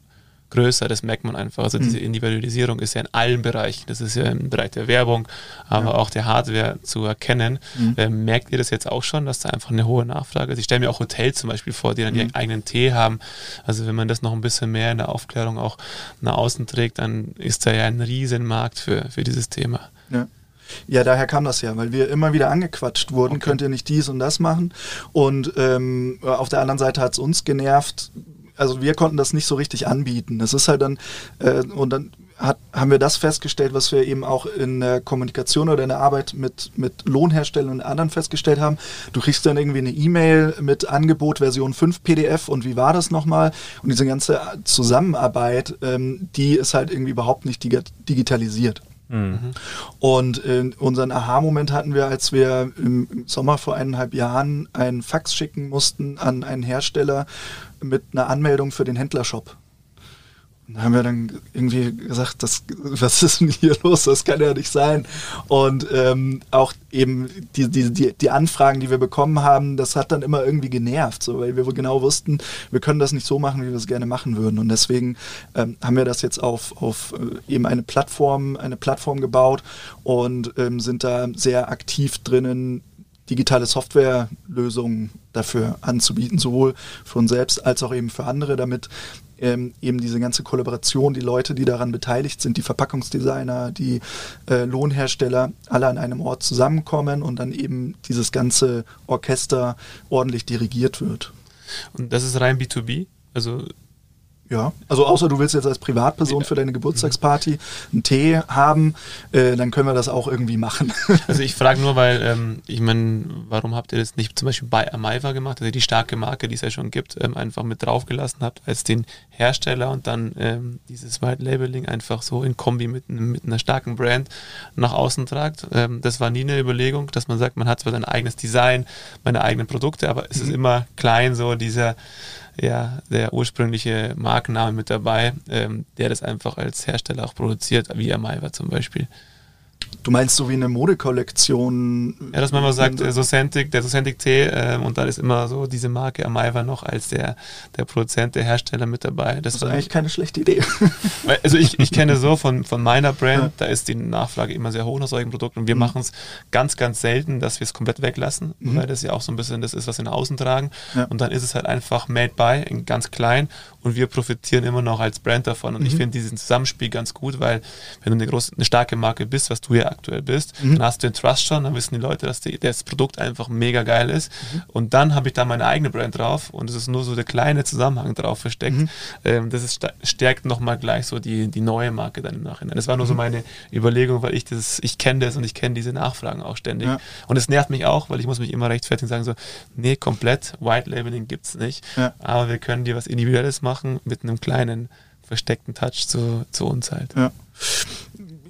Speaker 3: größer, das merkt man einfach. Also diese mhm. Individualisierung ist ja in allen Bereichen, das ist ja im Bereich der Werbung, aber ja. auch der Hardware zu erkennen. Mhm. Ähm, merkt ihr das jetzt auch schon, dass da einfach eine hohe Nachfrage ist? Ich stelle mir auch Hotels zum Beispiel vor, die dann mhm. ihren eigenen Tee haben. Also wenn man das noch ein bisschen mehr in der Aufklärung auch nach außen trägt, dann ist da ja ein Riesenmarkt für, für dieses Thema.
Speaker 4: Ja. Ja, daher kam das ja, weil wir immer wieder angequatscht wurden, okay. könnt ihr nicht dies und das machen. Und ähm, auf der anderen Seite hat es uns genervt, also wir konnten das nicht so richtig anbieten. Das ist halt dann, äh, und dann hat, haben wir das festgestellt, was wir eben auch in der Kommunikation oder in der Arbeit mit, mit Lohnherstellern und anderen festgestellt haben. Du kriegst dann irgendwie eine E-Mail mit Angebot Version 5 PDF und wie war das nochmal? Und diese ganze Zusammenarbeit, ähm, die ist halt irgendwie überhaupt nicht digitalisiert. Mhm. Und äh, unseren Aha-Moment hatten wir, als wir im Sommer vor eineinhalb Jahren einen Fax schicken mussten an einen Hersteller mit einer Anmeldung für den Händlershop. haben wir dann irgendwie gesagt, das, was ist denn hier los? Das kann ja nicht sein. Und ähm, auch eben die, die, die, die Anfragen, die wir bekommen haben, das hat dann immer irgendwie genervt, so, weil wir genau wussten, wir können das nicht so machen, wie wir es gerne machen würden. Und deswegen ähm, haben wir das jetzt auf, auf äh, eben eine Plattform, eine Plattform gebaut und ähm, sind da sehr aktiv drinnen, digitale Softwarelösungen dafür anzubieten, sowohl für uns selbst als auch eben für andere, damit ähm, eben diese ganze Kollaboration, die Leute, die daran beteiligt sind, die Verpackungsdesigner, die äh, Lohnhersteller, alle an einem Ort zusammenkommen und dann eben dieses ganze Orchester ordentlich dirigiert wird.
Speaker 3: Und das ist rein B2B? Also
Speaker 4: ja, also außer du willst jetzt als Privatperson für deine Geburtstagsparty einen Tee haben, äh, dann können wir das auch irgendwie machen.
Speaker 3: Also ich frage nur, weil ähm, ich meine, warum habt ihr das nicht zum Beispiel bei Amaiva gemacht, also die starke Marke, die es ja schon gibt, ähm, einfach mit draufgelassen habt als den Hersteller und dann ähm, dieses White Labeling einfach so in Kombi mit, mit einer starken Brand nach außen tragt. Ähm, das war nie eine Überlegung, dass man sagt, man hat zwar sein eigenes Design, meine eigenen Produkte, aber es ist mhm. immer klein so dieser ja, der ursprüngliche Markenname mit dabei, ähm, der das einfach als Hersteller auch produziert, wie Amaiva zum Beispiel.
Speaker 4: Du meinst so wie eine Modekollektion?
Speaker 3: Ja, dass man mal sagt, äh, Socentic, der Socentic Tee äh, und dann ist immer so diese Marke Amaiva noch als der, der Produzent, der Hersteller mit dabei.
Speaker 4: Das, das ist eigentlich keine schlechte Idee.
Speaker 3: Also ich, ich kenne so von, von meiner Brand, ja. da ist die Nachfrage immer sehr hoch nach solchen Produkten und wir mhm. machen es ganz, ganz selten, dass wir es komplett weglassen, mhm. weil das ja auch so ein bisschen das ist, was wir nach außen tragen. Ja. Und dann ist es halt einfach made by, in ganz klein und wir profitieren immer noch als Brand davon. Und mhm. ich finde diesen Zusammenspiel ganz gut, weil wenn du eine, große, eine starke Marke bist, was du ja aktuell bist, mhm. dann hast du den Trust schon, dann wissen die Leute, dass die, das Produkt einfach mega geil ist. Mhm. Und dann habe ich da meine eigene Brand drauf und es ist nur so der kleine Zusammenhang drauf versteckt. Mhm. Ähm, das ist, stärkt nochmal gleich so die, die neue Marke dann im Nachhinein. Das war nur so mhm. meine Überlegung, weil ich das, ich kenne das und ich kenne diese Nachfragen auch ständig. Ja. Und es nervt mich auch, weil ich muss mich immer rechtfertigen und sagen so, nee, komplett, White Labeling gibt es nicht. Ja. Aber wir können dir was Individuelles machen mit einem kleinen versteckten Touch zu, zu uns halt.
Speaker 4: Ja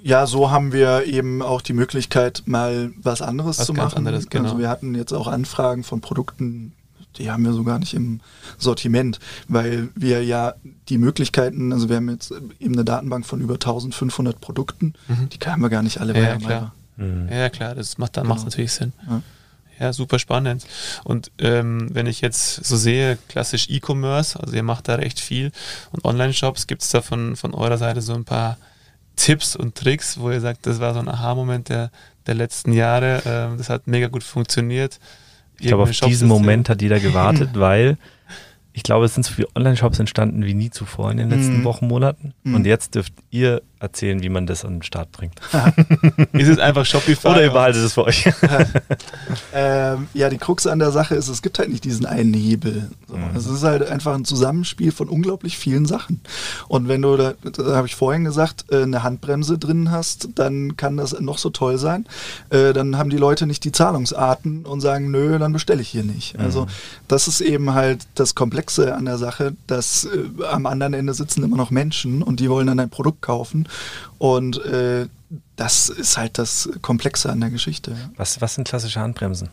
Speaker 4: ja, so haben wir eben auch die Möglichkeit, mal was anderes was zu machen. Anderes, genau. Also wir hatten jetzt auch Anfragen von Produkten, die haben wir so gar nicht im Sortiment, weil wir ja die Möglichkeiten, also wir haben jetzt eben eine Datenbank von über 1500 Produkten, mhm. die haben wir gar nicht alle
Speaker 3: bei ja, klar. Mhm. Ja, klar, das macht, dann genau. macht natürlich Sinn. Ja. Ja, super spannend. Und ähm, wenn ich jetzt so sehe, klassisch E-Commerce, also ihr macht da recht viel und Online-Shops, gibt es da von, von eurer Seite so ein paar Tipps und Tricks, wo ihr sagt, das war so ein Aha-Moment der, der letzten Jahre. Ähm, das hat mega gut funktioniert.
Speaker 2: Ich glaube, auf diesen Moment hat jeder gewartet, weil ich glaube, es sind so viele Online-Shops entstanden wie nie zuvor in den letzten mhm. Wochen, Monaten. Mhm. Und jetzt dürft ihr erzählen, wie man das an den Start bringt.
Speaker 3: ist es einfach Shopify?
Speaker 2: Oder ihr behaltet es für euch?
Speaker 4: ähm, ja, die Krux an der Sache ist, es gibt halt nicht diesen einen Hebel. So. Mhm. Es ist halt einfach ein Zusammenspiel von unglaublich vielen Sachen. Und wenn du, da, da habe ich vorhin gesagt, äh, eine Handbremse drin hast, dann kann das noch so toll sein. Äh, dann haben die Leute nicht die Zahlungsarten und sagen, nö, dann bestelle ich hier nicht. Also mhm. das ist eben halt das Komplexe an der Sache, dass äh, am anderen Ende sitzen immer noch Menschen und die wollen dann ein Produkt kaufen und äh, das ist halt das Komplexe an der Geschichte.
Speaker 2: Was, was sind klassische Handbremsen?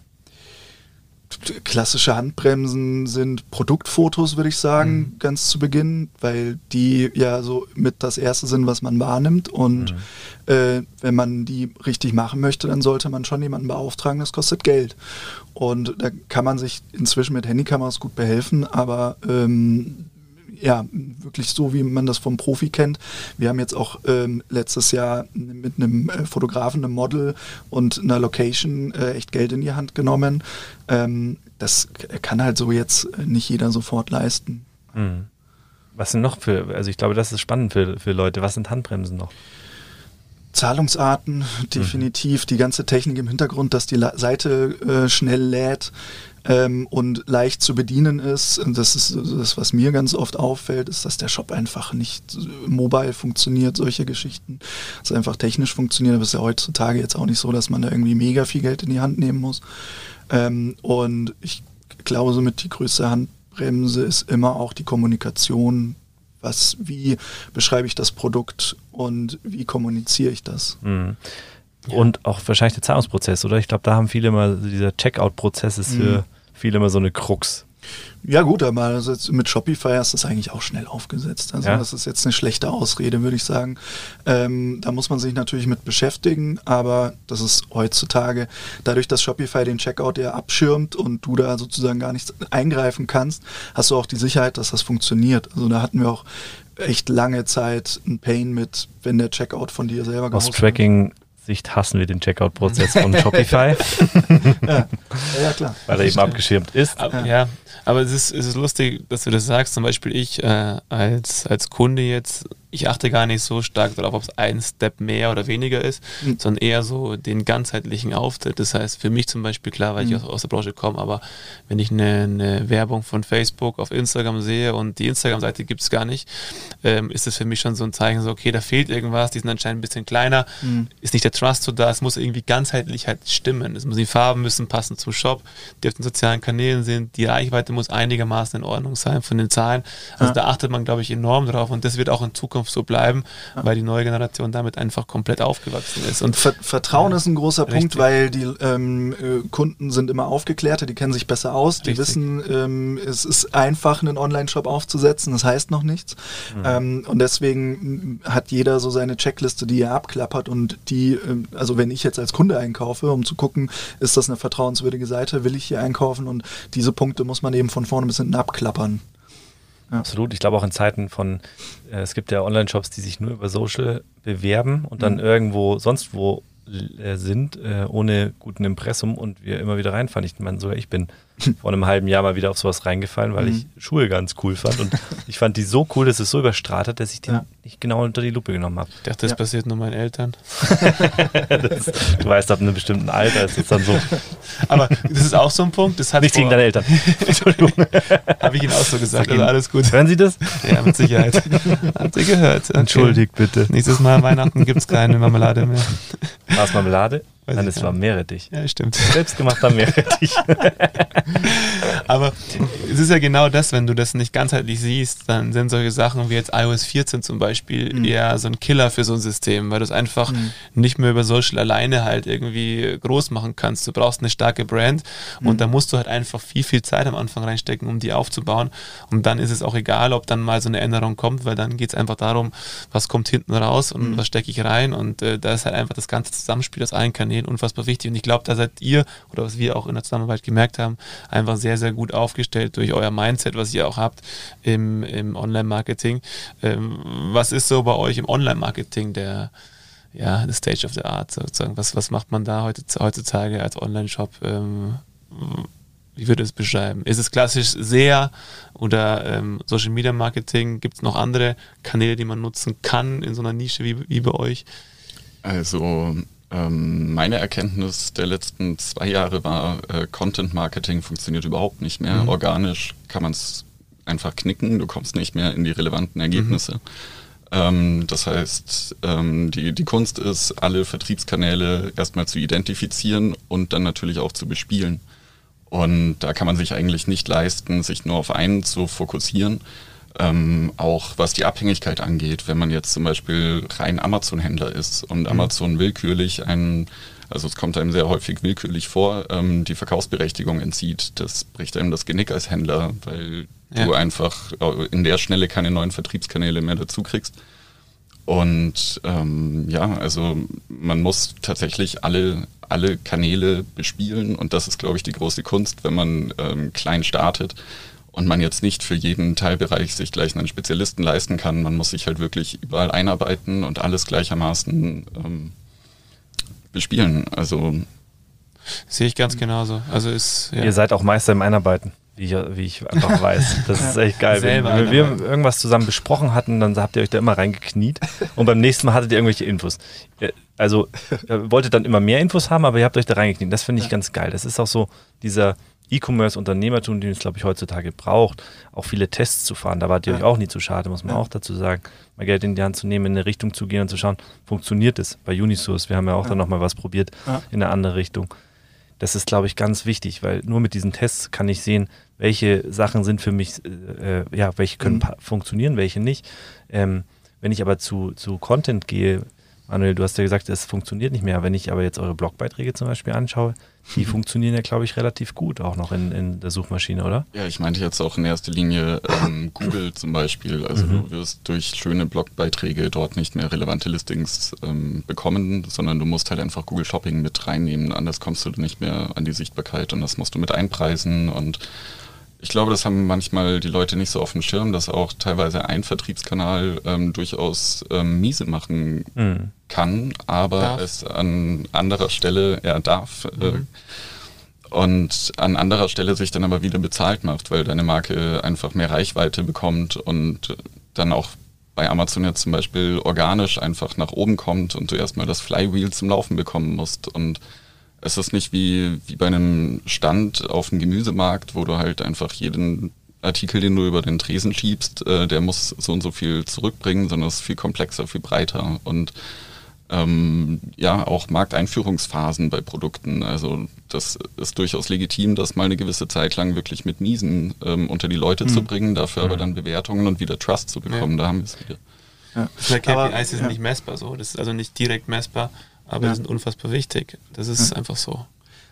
Speaker 4: Klassische Handbremsen sind Produktfotos, würde ich sagen, mhm. ganz zu Beginn, weil die ja so mit das Erste sind, was man wahrnimmt. Und mhm. äh, wenn man die richtig machen möchte, dann sollte man schon jemanden beauftragen, das kostet Geld. Und da kann man sich inzwischen mit Handykameras gut behelfen, aber ähm, ja, wirklich so, wie man das vom Profi kennt. Wir haben jetzt auch ähm, letztes Jahr mit einem äh, Fotografen, einem Model und einer Location äh, echt Geld in die Hand genommen. Ähm, das kann halt so jetzt nicht jeder sofort leisten.
Speaker 2: Mhm. Was sind noch für, also ich glaube, das ist spannend für, für Leute. Was sind Handbremsen noch?
Speaker 4: Zahlungsarten, definitiv. Mhm. Die ganze Technik im Hintergrund, dass die Seite äh, schnell lädt ähm, und leicht zu bedienen ist. Das ist das, was mir ganz oft auffällt, ist, dass der Shop einfach nicht mobile funktioniert, solche Geschichten. Dass einfach technisch funktioniert, aber es ist ja heutzutage jetzt auch nicht so, dass man da irgendwie mega viel Geld in die Hand nehmen muss. Ähm, und ich glaube, somit die größte Handbremse ist immer auch die Kommunikation was, wie beschreibe ich das Produkt und wie kommuniziere ich das?
Speaker 2: Mhm. Und auch wahrscheinlich der Zahlungsprozess, oder? Ich glaube, da haben viele immer, dieser Checkout-Prozess ist für mhm. viele immer so eine Krux.
Speaker 4: Ja gut, aber also mit Shopify ist das eigentlich auch schnell aufgesetzt. Also
Speaker 2: Ja.
Speaker 4: das ist jetzt eine schlechte Ausrede, würde ich sagen. Ähm, da muss man sich natürlich mit beschäftigen, aber das ist heutzutage, dadurch, dass Shopify den Checkout ja abschirmt und du da sozusagen gar nicht eingreifen kannst, hast du auch die Sicherheit, dass das funktioniert. Also da hatten wir auch echt lange Zeit ein Pain mit, wenn der Checkout von dir selber
Speaker 2: Aus
Speaker 4: gehostet
Speaker 2: Tracking-Sicht hassen wir den Checkout-Prozess von Shopify.
Speaker 4: Ja, ja klar.
Speaker 2: weil er eben abgeschirmt ist.
Speaker 3: Aber, ja. aber es ist, es ist lustig, dass du das sagst. Zum Beispiel ich äh, als, als Kunde jetzt, ich achte gar nicht so stark darauf, ob es ein Step mehr oder weniger ist,
Speaker 4: Mhm.
Speaker 3: sondern eher so den ganzheitlichen Auftritt. Das heißt, für mich zum Beispiel, klar, weil ich aus, aus der Branche komme, aber wenn ich eine, eine Werbung von Facebook auf Instagram sehe und die Instagram-Seite gibt es gar nicht, ähm, ist das für mich schon so ein Zeichen, so, okay, da fehlt irgendwas, die sind anscheinend ein bisschen kleiner,
Speaker 4: Mhm.
Speaker 3: ist nicht der Trust so da, es muss irgendwie ganzheitlich halt stimmen. Es muss, die Farben müssen passen zum Shop, die auf den sozialen Kanälen sind, die Reichweite muss einigermaßen in Ordnung sein von den Zahlen. Also
Speaker 4: Ja.
Speaker 3: da achtet man, glaube ich, enorm drauf und das wird auch in Zukunft so bleiben, weil die neue Generation damit einfach komplett aufgewachsen ist. Und
Speaker 4: Ver Vertrauen
Speaker 3: Ja,
Speaker 4: ist ein großer
Speaker 3: richtig.
Speaker 4: Punkt, weil die ähm, äh, Kunden sind immer aufgeklärter, die kennen sich besser aus, die
Speaker 3: Richtig.
Speaker 4: wissen, ähm, es ist einfach, einen Online-Shop aufzusetzen, das heißt noch nichts.
Speaker 3: Mhm.
Speaker 4: Ähm, und deswegen mm, hat jeder so seine Checkliste, die er abklappert und die, ähm, also wenn ich jetzt als Kunde einkaufe, um zu gucken, ist das eine vertrauenswürdige Seite, will ich hier einkaufen und diese Punkte muss man eben von vorne bis hinten abklappern.
Speaker 2: Absolut. Ich glaube auch in Zeiten von, äh, es gibt ja Online-Shops, die sich nur über Social bewerben und dann irgendwo sonst wo äh, sind, äh, ohne guten Impressum und wir immer wieder reinfallen. Ich meine, sogar ich bin vor einem halben Jahr mal wieder auf sowas reingefallen, weil ich Schuhe ganz cool fand und ich fand die so cool, dass es so überstrahlt hat, dass ich die
Speaker 4: Ja.
Speaker 2: nicht genau unter die Lupe genommen habe.
Speaker 3: ich dachte, das
Speaker 4: Ja.
Speaker 3: passiert nur meinen Eltern.
Speaker 2: Das, du weißt, ab einem bestimmten Alter ist es dann so.
Speaker 3: Aber das ist auch so ein Punkt, das hat
Speaker 2: Nichts gegen deine Eltern. Entschuldigung.
Speaker 3: Habe ich Ihnen auch so gesagt,
Speaker 2: Sag
Speaker 3: also alles gut.
Speaker 2: Hören Sie das?
Speaker 3: Ja, mit Sicherheit. Habt ihr gehört? Okay.
Speaker 2: Entschuldigt bitte.
Speaker 3: Nächstes Mal Weihnachten gibt es keine Marmelade mehr.
Speaker 2: War es Marmelade?
Speaker 3: Weiß
Speaker 2: Nein, es war. Meerrettich.
Speaker 3: Ja, stimmt.
Speaker 2: Selbstgemachter Meerrettich.
Speaker 3: Aber es ist ja genau das, wenn du das nicht ganzheitlich siehst, dann sind solche Sachen wie jetzt iOS 14 zum Beispiel
Speaker 4: Mhm.
Speaker 3: eher so ein Killer für so ein System, weil du es einfach
Speaker 4: Mhm.
Speaker 3: nicht mehr über Social alleine halt irgendwie groß machen kannst. Du brauchst eine starke Brand und
Speaker 4: Mhm.
Speaker 3: da musst du halt einfach viel, viel Zeit am Anfang reinstecken, um die aufzubauen. Und dann ist es auch egal, ob dann mal so eine Änderung kommt, weil dann geht es einfach darum, was kommt hinten raus und
Speaker 4: Mhm.
Speaker 3: was stecke ich rein. Und äh, da ist halt einfach das ganze Zusammenspiel aus allen Kanälen unfassbar wichtig. Und ich glaube, da seid ihr oder was wir auch in der Zusammenarbeit gemerkt haben, einfach sehr, sehr gut aufgestellt durch euer Mindset, was ihr auch habt im, im Online-Marketing. Ähm, was ist so bei euch im Online-Marketing der ja, the Stage of the Art sozusagen? Was, was macht man da heutzutage als Online-Shop? Ähm, wie würde es beschreiben? Ist es klassisch SEA oder ähm, Social Media Marketing? Gibt es noch andere Kanäle, die man nutzen kann in so einer Nische wie, wie bei euch?
Speaker 5: Also meine Erkenntnis der letzten zwei Jahre war, äh, Content Marketing funktioniert überhaupt nicht mehr.
Speaker 3: Mhm.
Speaker 5: Organisch kann man es einfach knicken, du kommst nicht mehr in die relevanten Ergebnisse. Ähm, das heißt, ähm, die, die Kunst ist, alle Vertriebskanäle erstmal zu identifizieren und dann natürlich auch zu bespielen. Und da kann man sich eigentlich nicht leisten, sich nur auf einen zu fokussieren. Ähm, auch was die Abhängigkeit angeht, wenn man jetzt zum Beispiel rein Amazon-Händler ist und Amazon willkürlich einen, also es kommt einem sehr häufig willkürlich vor, ähm, die Verkaufsberechtigung entzieht. Das bricht einem das Genick als Händler, weil
Speaker 3: Ja.
Speaker 5: du einfach äh, in der Schnelle keine neuen Vertriebskanäle mehr dazu kriegst. Und ähm, ja, also man muss tatsächlich alle, alle Kanäle bespielen und das ist, glaube ich, die große Kunst, wenn man ähm, klein startet und man jetzt nicht für jeden Teilbereich sich gleich einen Spezialisten leisten kann. Man muss sich halt wirklich überall einarbeiten und alles gleichermaßen ähm, bespielen. Also
Speaker 3: Sehe ich ganz genauso. Also ist ja.
Speaker 2: Ihr seid auch Meister im Einarbeiten, wie ich, wie ich einfach weiß. Das ist echt geil. Wenn, wenn wir irgendwas zusammen besprochen hatten, dann habt ihr euch da immer reingekniet und beim nächsten Mal hattet ihr irgendwelche Infos. Also ihr wolltet dann immer mehr Infos haben, aber ihr habt euch da reingekniet. Das finde ich ganz geil. Das ist auch so dieser E-Commerce-Unternehmertum, den es, glaube ich, heutzutage braucht, auch viele Tests zu fahren. Da wart ihr
Speaker 4: Ja.
Speaker 2: euch auch nie zu schade, muss man
Speaker 4: Ja.
Speaker 2: auch dazu sagen. Mal Geld in die Hand zu nehmen, in eine Richtung zu gehen und zu schauen, funktioniert es bei Unisource. Wir haben ja auch
Speaker 4: Ja.
Speaker 2: dann nochmal was probiert
Speaker 4: Ja.
Speaker 2: in eine andere Richtung. Das ist, glaube ich, ganz wichtig, weil nur mit diesen Tests kann ich sehen, welche Sachen sind für mich, äh, äh, ja, welche können
Speaker 4: Mhm.
Speaker 2: funktionieren, welche nicht. Ähm, wenn ich aber zu, zu Content gehe, Manuel, du hast ja gesagt, es funktioniert nicht mehr. Wenn ich aber jetzt eure Blogbeiträge zum Beispiel anschaue, die funktionieren ja, glaube ich, relativ gut auch noch in, in der Suchmaschine, oder?
Speaker 5: Ja, ich meinte jetzt auch in erster Linie ähm, Google zum Beispiel. Also mhm. du wirst durch schöne Blogbeiträge dort nicht mehr relevante Listings ähm, bekommen, sondern du musst halt einfach Google Shopping mit reinnehmen. Anders kommst du nicht mehr an die Sichtbarkeit und das musst du mit einpreisen und ich glaube, das haben manchmal die Leute nicht so auf dem Schirm, dass auch teilweise ein Vertriebskanal ähm, durchaus ähm, miese machen mhm. kann, aber darf. es an anderer Stelle, er darf, äh, mhm. äh, und an anderer Stelle sich dann aber wieder bezahlt macht, weil deine Marke einfach mehr Reichweite bekommt und dann auch bei Amazon jetzt zum Beispiel organisch einfach nach oben kommt und du erstmal das Flywheel zum Laufen bekommen musst und es ist nicht wie, wie bei einem Stand auf dem Gemüsemarkt, wo du halt einfach jeden Artikel, den du über den Tresen schiebst, äh, der muss so und so viel zurückbringen, sondern es ist viel komplexer, viel breiter und ähm, ja, auch Markteinführungsphasen bei Produkten. Also das ist durchaus legitim, das mal eine gewisse Zeit lang wirklich mit Miesen ähm, unter die Leute mhm. zu bringen, dafür mhm. aber dann Bewertungen und wieder Trust zu bekommen. Ja. Da haben wir es wieder.
Speaker 3: Ja. Das KPIs aber, sind ja. nicht messbar so. Das ist also nicht direkt messbar aber ja. die sind unfassbar wichtig. Das ist ja. einfach so.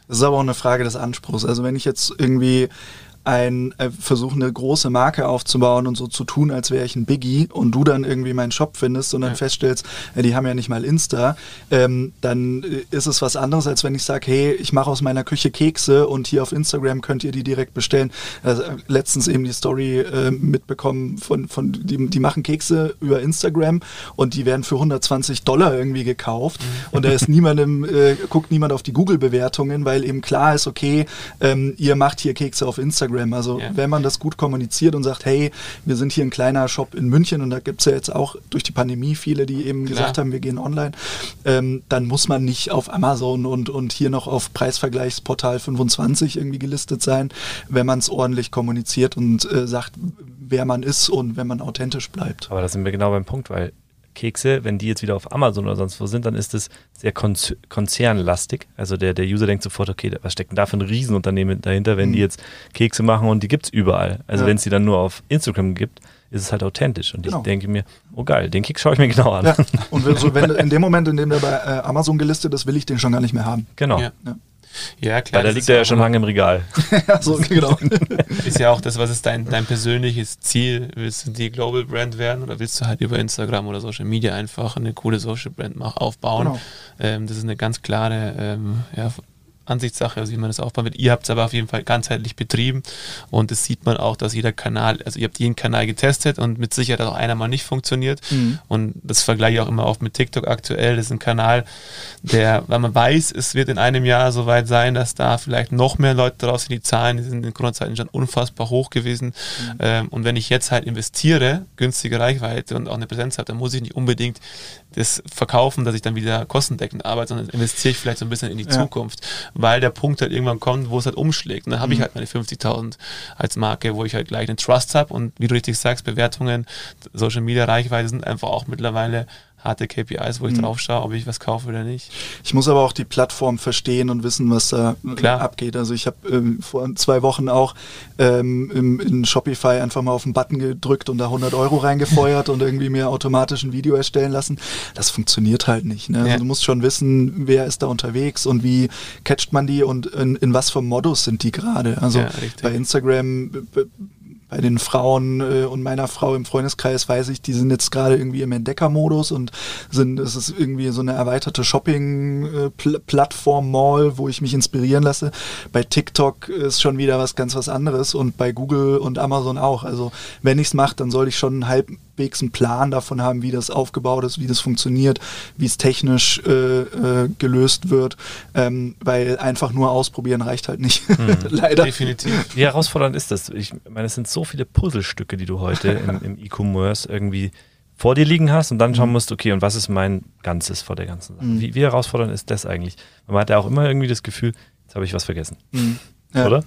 Speaker 4: Das ist aber auch eine Frage des Anspruchs. Also wenn ich jetzt irgendwie ein äh, versuche eine große Marke aufzubauen und so zu tun, als wäre ich ein Biggie und du dann irgendwie meinen Shop findest und dann ja. feststellst, äh, die haben ja nicht mal Insta, ähm, dann äh, ist es was anderes, als wenn ich sage, hey, ich mache aus meiner Küche Kekse und hier auf Instagram könnt ihr die direkt bestellen. Also, äh, letztens eben die Story äh, mitbekommen von, von die, die machen Kekse über Instagram und die werden für 120 Dollar irgendwie gekauft mhm. und da ist niemandem, äh, guckt niemand auf die Google-Bewertungen, weil eben klar ist, okay, ähm, ihr macht hier Kekse auf Instagram Instagram. Also ja. wenn man das gut kommuniziert und sagt, hey, wir sind hier ein kleiner Shop in München und da gibt es ja jetzt auch durch die Pandemie viele, die eben Klar. gesagt haben, wir gehen online, ähm, dann muss man nicht auf Amazon und, und hier noch auf Preisvergleichsportal 25 irgendwie gelistet sein, wenn man es ordentlich kommuniziert und äh, sagt, wer man ist und wenn man authentisch bleibt.
Speaker 2: Aber da sind wir genau beim Punkt, weil Kekse, wenn die jetzt wieder auf Amazon oder sonst wo sind, dann ist es sehr konzernlastig. Also der, der User denkt sofort, okay, was steckt denn da für ein Riesenunternehmen dahinter, wenn mhm. die jetzt Kekse machen und die gibt es überall. Also ja. wenn es die dann nur auf Instagram gibt, ist es halt authentisch. Und genau. ich denke mir, oh geil, den Keks schaue ich mir genau an. Ja.
Speaker 4: Und wenn, so, wenn in dem Moment, in dem der bei äh, Amazon gelistet ist, will ich den schon gar nicht mehr haben.
Speaker 2: Genau. Ja. Ja, klar. Weil da liegt er ja schon lange im Regal.
Speaker 3: ja, so, genau. ist ja auch das, was ist dein, dein persönliches Ziel? Willst du die Global Brand werden oder willst du halt über Instagram oder Social Media einfach eine coole Social Brand aufbauen? Genau. Ähm, das ist eine ganz klare ähm, ja, Ansichtssache, also wie man das aufbauen wird. Ihr habt es aber auf jeden Fall ganzheitlich betrieben und das sieht man auch, dass jeder Kanal, also ihr habt jeden Kanal getestet und mit Sicherheit auch einer mal nicht funktioniert. Mhm. Und das vergleiche ich auch immer oft mit TikTok aktuell. Das ist ein Kanal, der, weil man weiß, es wird in einem Jahr soweit sein, dass da vielleicht noch mehr Leute draus sind. Die Zahlen die sind in Corona-Zeiten schon unfassbar hoch gewesen. Mhm. Ähm, und wenn ich jetzt halt investiere, günstige Reichweite und auch eine Präsenz habe, dann muss ich nicht unbedingt das verkaufen, dass ich dann wieder kostendeckend arbeite, sondern investiere ich vielleicht so ein bisschen in die ja. Zukunft weil der Punkt halt irgendwann kommt, wo es halt umschlägt. Und dann habe mhm. ich halt meine 50.000 als Marke, wo ich halt gleich einen Trust habe und wie du richtig sagst, Bewertungen, Social Media Reichweite sind einfach auch mittlerweile harte KPIs, wo ich mhm. drauf schaue, ob ich was kaufe oder nicht.
Speaker 4: Ich muss aber auch die Plattform verstehen und wissen, was da Klar. abgeht. Also ich habe ähm, vor zwei Wochen auch ähm, im, in Shopify einfach mal auf den Button gedrückt und da 100 Euro reingefeuert und irgendwie mir automatisch ein Video erstellen lassen. Das funktioniert halt nicht. Ne? Also ja. du musst schon wissen, wer ist da unterwegs und wie catcht man die und in, in was für Modus sind die gerade. Also ja, bei Instagram bei den Frauen äh, und meiner Frau im Freundeskreis weiß ich, die sind jetzt gerade irgendwie im Entdeckermodus und sind, es ist irgendwie so eine erweiterte Shopping-Plattform, äh, wo ich mich inspirieren lasse. Bei TikTok ist schon wieder was ganz was anderes und bei Google und Amazon auch. Also wenn ich es mache, dann soll ich schon halb halbwegs einen Plan davon haben, wie das aufgebaut ist, wie das funktioniert, wie es technisch äh, äh, gelöst wird, ähm, weil einfach nur ausprobieren reicht halt nicht. Mhm. Leider.
Speaker 2: Definitiv. Wie herausfordernd ist das? Ich meine, es sind so viele Puzzlestücke, die du heute im, im E-Commerce irgendwie vor dir liegen hast und dann schauen mhm. musst, okay, und was ist mein Ganzes vor der ganzen Sache? Mhm. Wie, wie, herausfordernd ist das eigentlich? Man hat ja auch immer irgendwie das Gefühl, jetzt habe ich was vergessen. Mhm. Ja. Oder?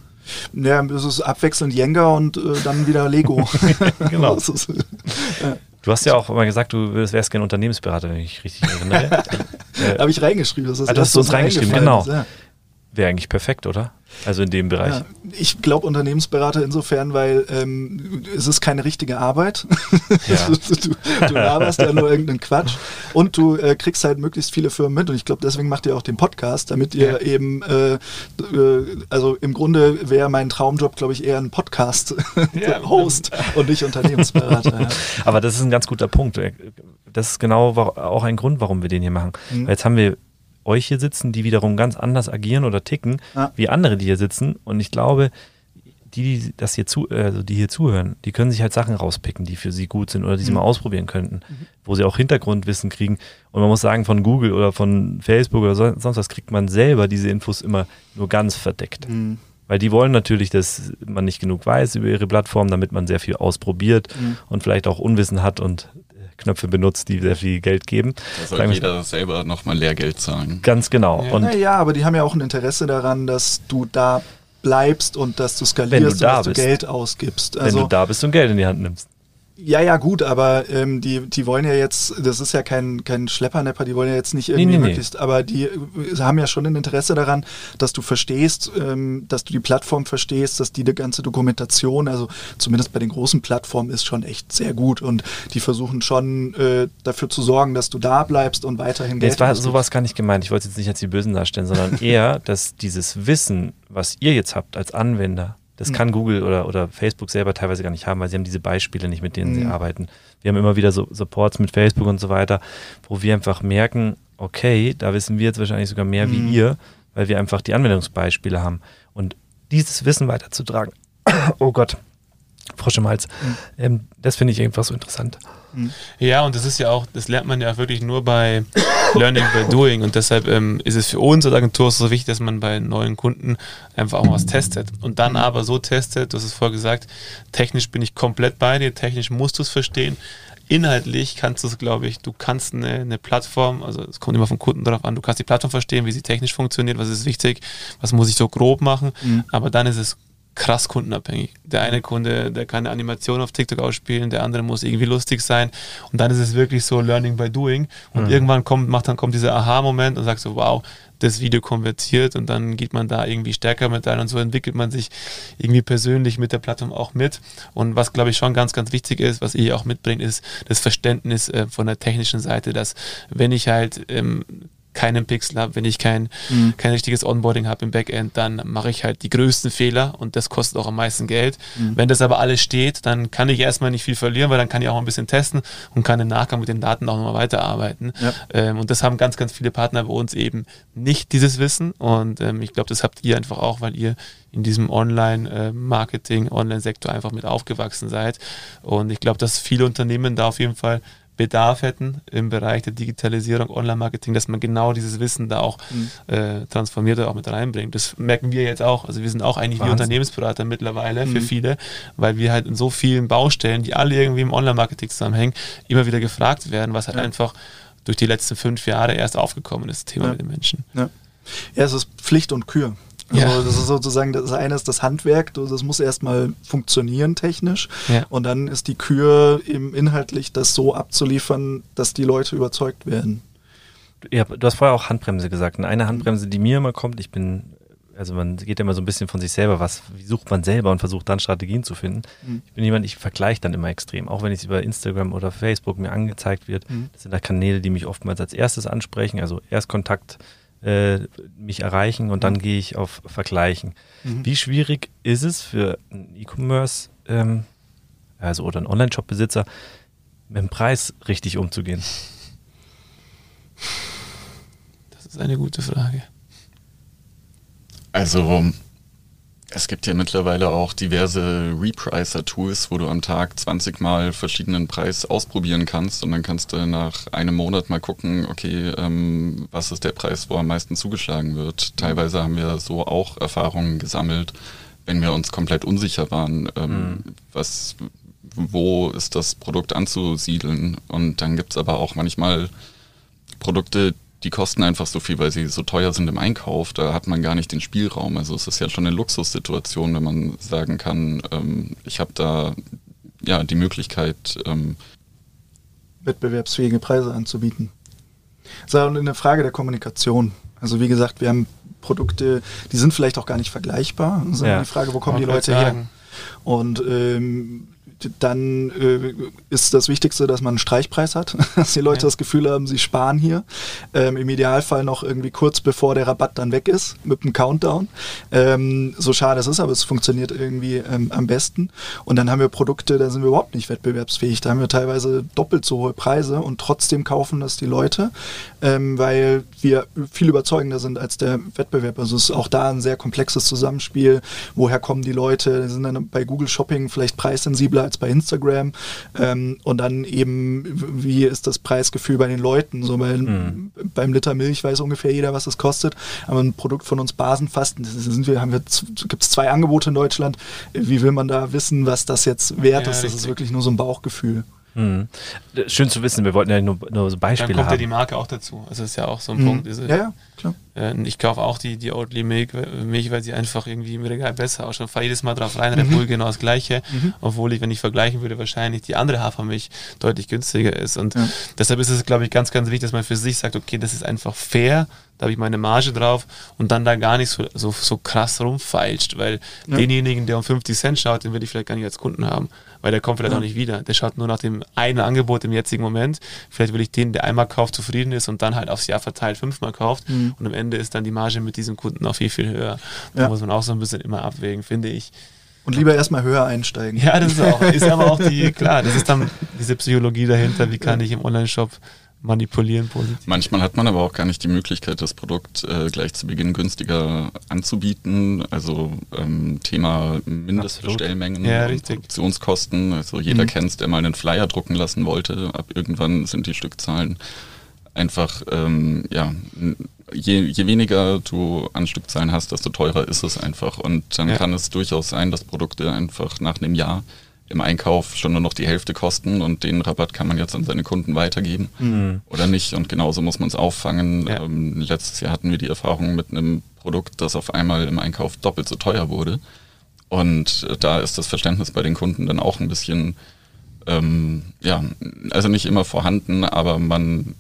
Speaker 4: Ja, es ist abwechselnd Jenga und äh, dann wieder Lego. genau.
Speaker 2: ist, ja. Du hast ja auch mal gesagt, du wärst gerne Unternehmensberater, wenn ich richtig erinnere.
Speaker 4: äh, Habe ich reingeschrieben.
Speaker 2: Das ist ah, du hast uns reingeschrieben, genau. Ist, ja. Wäre eigentlich perfekt, oder? Also in dem Bereich. Ja,
Speaker 4: ich glaube Unternehmensberater insofern, weil ähm, es ist keine richtige Arbeit. Ja. du, du laberst ja nur irgendeinen Quatsch und du äh, kriegst halt möglichst viele Firmen mit und ich glaube, deswegen macht ihr auch den Podcast, damit ihr ja. eben, äh, äh, also im Grunde wäre mein Traumjob, glaube ich, eher ein Podcast-Host und nicht Unternehmensberater.
Speaker 2: Aber das ist ein ganz guter Punkt. Das ist genau auch ein Grund, warum wir den hier machen. Mhm. Jetzt haben wir euch hier sitzen, die wiederum ganz anders agieren oder ticken, ja. wie andere, die hier sitzen. Und ich glaube, die, die das hier zu, also die hier zuhören, die können sich halt Sachen rauspicken, die für sie gut sind oder die sie mhm. mal ausprobieren könnten, mhm. wo sie auch Hintergrundwissen kriegen. Und man muss sagen, von Google oder von Facebook oder sonst was kriegt man selber diese Infos immer nur ganz verdeckt. Mhm. Weil die wollen natürlich, dass man nicht genug weiß über ihre Plattform, damit man sehr viel ausprobiert mhm. und vielleicht auch Unwissen hat und Knöpfe benutzt, die sehr viel Geld geben.
Speaker 5: Da soll Sagen jeder selber nochmal Lehrgeld zahlen.
Speaker 2: Ganz genau.
Speaker 4: Ja. Und naja, aber die haben ja auch ein Interesse daran, dass du da bleibst und dass du skalierst du und dass bist. du Geld ausgibst.
Speaker 2: Also, wenn du da bist und Geld in die Hand nimmst.
Speaker 4: Ja, ja, gut, aber ähm, die, die wollen ja jetzt, das ist ja kein, kein Schleppernepper, die wollen ja jetzt nicht irgendwie nee, nee, möglichst, nee. aber die äh, haben ja schon ein Interesse daran, dass du verstehst, ähm, dass du die Plattform verstehst, dass die, die ganze Dokumentation, also zumindest bei den großen Plattformen, ist schon echt sehr gut und die versuchen schon äh, dafür zu sorgen, dass du da bleibst und weiterhin
Speaker 2: Geld Jetzt war sowas gar nicht gemeint, ich wollte jetzt nicht als die Bösen darstellen, sondern eher, dass dieses Wissen, was ihr jetzt habt als Anwender, das mhm. kann Google oder, oder Facebook selber teilweise gar nicht haben, weil sie haben diese Beispiele nicht, mit denen mhm. sie arbeiten. Wir haben immer wieder so Supports mit Facebook und so weiter, wo wir einfach merken, okay, da wissen wir jetzt wahrscheinlich sogar mehr mhm. wie ihr, weil wir einfach die Anwendungsbeispiele haben. Und dieses Wissen weiterzutragen, oh Gott, Frosch im Hals, mhm. ähm, das finde ich einfach so interessant.
Speaker 3: Mhm. Ja, und das ist ja auch, das lernt man ja wirklich nur bei Learning by Doing. Und deshalb ähm, ist es für uns als Agentur so wichtig, dass man bei neuen Kunden einfach auch was testet. Und dann aber so testet, du hast es vorher gesagt, technisch bin ich komplett bei dir, technisch musst du es verstehen. Inhaltlich kannst du es, glaube ich, du kannst eine, eine Plattform, also es kommt immer vom Kunden darauf an, du kannst die Plattform verstehen, wie sie technisch funktioniert, was ist wichtig, was muss ich so grob machen, mhm. aber dann ist es krass kundenabhängig. Der eine Kunde, der kann eine Animation auf TikTok ausspielen, der andere muss irgendwie lustig sein. Und dann ist es wirklich so Learning by Doing. Und mhm. irgendwann kommt, macht dann kommt dieser Aha-Moment und sagt so, wow, das Video konvertiert und dann geht man da irgendwie stärker mit ein und so entwickelt man sich irgendwie persönlich mit der Plattform auch mit. Und was glaube ich schon ganz, ganz wichtig ist, was ihr auch mitbringt, ist das Verständnis äh, von der technischen Seite, dass wenn ich halt ähm, keinen Pixel habe, wenn ich kein, mhm. kein richtiges Onboarding habe im Backend, dann mache ich halt die größten Fehler und das kostet auch am meisten Geld. Mhm. Wenn das aber alles steht, dann kann ich erstmal nicht viel verlieren, weil dann kann ich auch ein bisschen testen und kann im Nachgang mit den Daten auch nochmal weiterarbeiten. Ja. Ähm, und das haben ganz, ganz viele Partner bei uns eben nicht dieses Wissen und ähm, ich glaube, das habt ihr einfach auch, weil ihr in diesem Online-Marketing, äh, Online-Sektor einfach mit aufgewachsen seid. Und ich glaube, dass viele Unternehmen da auf jeden Fall Bedarf hätten im Bereich der Digitalisierung, Online-Marketing, dass man genau dieses Wissen da auch mhm. äh, transformiert oder auch mit reinbringt. Das merken wir jetzt auch. Also wir sind auch eigentlich Wahnsinn. wie Unternehmensberater mittlerweile mhm. für viele, weil wir halt in so vielen Baustellen, die alle irgendwie im Online-Marketing zusammenhängen, immer wieder gefragt werden, was halt ja. einfach durch die letzten fünf Jahre erst aufgekommen ist, das Thema ja. mit den Menschen.
Speaker 4: Ja. ja, es ist Pflicht und Kür. Ja. Also das ist sozusagen, das eine ist das Handwerk, das muss erstmal funktionieren technisch. Ja. Und dann ist die Kür eben inhaltlich, das so abzuliefern, dass die Leute überzeugt werden.
Speaker 2: Ja, du hast vorher auch Handbremse gesagt. Und eine Handbremse, die mir immer kommt, ich bin, also man geht immer so ein bisschen von sich selber, was, wie sucht man selber und versucht dann Strategien zu finden. Mhm. Ich bin jemand, ich vergleiche dann immer extrem, auch wenn es über Instagram oder Facebook mir angezeigt wird. Mhm. Das sind da Kanäle, die mich oftmals als erstes ansprechen, also Erstkontakt äh, mich erreichen und dann mhm. gehe ich auf Vergleichen. Mhm. Wie schwierig ist es für einen E-Commerce, ähm, also oder einen Online-Shop-Besitzer, mit dem Preis richtig umzugehen?
Speaker 3: Das ist eine gute Frage.
Speaker 5: Also es gibt ja mittlerweile auch diverse Repricer-Tools, wo du am Tag 20 Mal verschiedenen Preis ausprobieren kannst und dann kannst du nach einem Monat mal gucken, okay, ähm, was ist der Preis, wo am meisten zugeschlagen wird. Teilweise haben wir so auch Erfahrungen gesammelt, wenn wir uns komplett unsicher waren, ähm, mhm. was, wo ist das Produkt anzusiedeln. Und dann gibt es aber auch manchmal Produkte, die kosten einfach so viel, weil sie so teuer sind im Einkauf. Da hat man gar nicht den Spielraum. Also es ist ja schon eine Luxussituation, wenn man sagen kann, ähm, ich habe da ja die Möglichkeit, ähm,
Speaker 4: wettbewerbsfähige Preise anzubieten. Das ist eine Frage der Kommunikation. Also wie gesagt, wir haben Produkte, die sind vielleicht auch gar nicht vergleichbar. Das ist ja. die Frage, wo kommen die Leute her? Und ähm, dann äh, ist das Wichtigste, dass man einen Streichpreis hat, dass die Leute ja. das Gefühl haben, sie sparen hier. Ähm, Im Idealfall noch irgendwie kurz bevor der Rabatt dann weg ist, mit einem Countdown. Ähm, so schade es ist, aber es funktioniert irgendwie ähm, am besten. Und dann haben wir Produkte, da sind wir überhaupt nicht wettbewerbsfähig. Da haben wir teilweise doppelt so hohe Preise und trotzdem kaufen das die Leute, ähm, weil wir viel überzeugender sind als der Wettbewerb. Also es ist auch da ein sehr komplexes Zusammenspiel. Woher kommen die Leute? Die sind dann bei Google Shopping vielleicht preissensibler als bei Instagram. Ähm, und dann eben, wie ist das Preisgefühl bei den Leuten? So bei, mhm. Beim Liter Milch weiß ungefähr jeder, was es kostet. Aber ein Produkt von uns Basenfasten, sind wir, haben wir, gibt es zwei Angebote in Deutschland. Wie will man da wissen, was das jetzt wert ja, ist? Das richtig. ist wirklich nur so ein Bauchgefühl.
Speaker 2: Mhm. Schön zu wissen, wir wollten ja nur, nur so Beispiele haben. Dann kommt haben.
Speaker 3: ja die Marke auch dazu. Also ist ja auch so ein mhm. Punkt. Diese, ja, ja, klar. Äh, ich kaufe auch die, die Oatly Milch, Milch, weil sie einfach irgendwie im Regal besser ausschaut. Fahre jedes Mal drauf rein, Red mhm. Bull genau das gleiche. Mhm. Obwohl ich, wenn ich vergleichen würde, wahrscheinlich die andere Hafermilch deutlich günstiger ist. Und ja. deshalb ist es, glaube ich, ganz, ganz wichtig, dass man für sich sagt, okay, das ist einfach fair da habe ich meine Marge drauf und dann da gar nicht so, so, so krass rumfeilscht, weil ja. denjenigen, der um 50 Cent schaut, den will ich vielleicht gar nicht als Kunden haben, weil der kommt vielleicht ja. auch nicht wieder. Der schaut nur nach dem einen Angebot im jetzigen Moment. Vielleicht will ich den, der einmal kauft, zufrieden ist und dann halt aufs Jahr verteilt fünfmal kauft mhm. und am Ende ist dann die Marge mit diesem Kunden auch viel, viel höher. Da ja. muss man auch so ein bisschen immer abwägen, finde ich.
Speaker 4: Und lieber erstmal höher einsteigen.
Speaker 3: Ja, das ist auch, ist aber auch die, klar, das ist dann diese Psychologie dahinter, wie kann ich im Online-Shop manipulieren positiv.
Speaker 5: Manchmal hat man aber auch gar nicht die Möglichkeit, das Produkt äh, gleich zu Beginn günstiger anzubieten. Also ähm, Thema Mindestbestellmengen,
Speaker 3: ja,
Speaker 5: Produktionskosten. Also jeder mhm. kennt der mal einen Flyer drucken lassen wollte. Ab irgendwann sind die Stückzahlen einfach, ähm, ja, je, je weniger du an Stückzahlen hast, desto teurer ist es einfach. Und dann ja. kann es durchaus sein, dass Produkte einfach nach einem Jahr im Einkauf schon nur noch die Hälfte kosten und den Rabatt kann man jetzt an seine Kunden weitergeben mhm. oder nicht. Und genauso muss man es auffangen. Ja. Ähm, letztes Jahr hatten wir die Erfahrung mit einem Produkt, das auf einmal im Einkauf doppelt so teuer wurde. Und äh, da ist das Verständnis bei den Kunden dann auch ein bisschen, ähm, ja, also nicht immer vorhanden, aber man,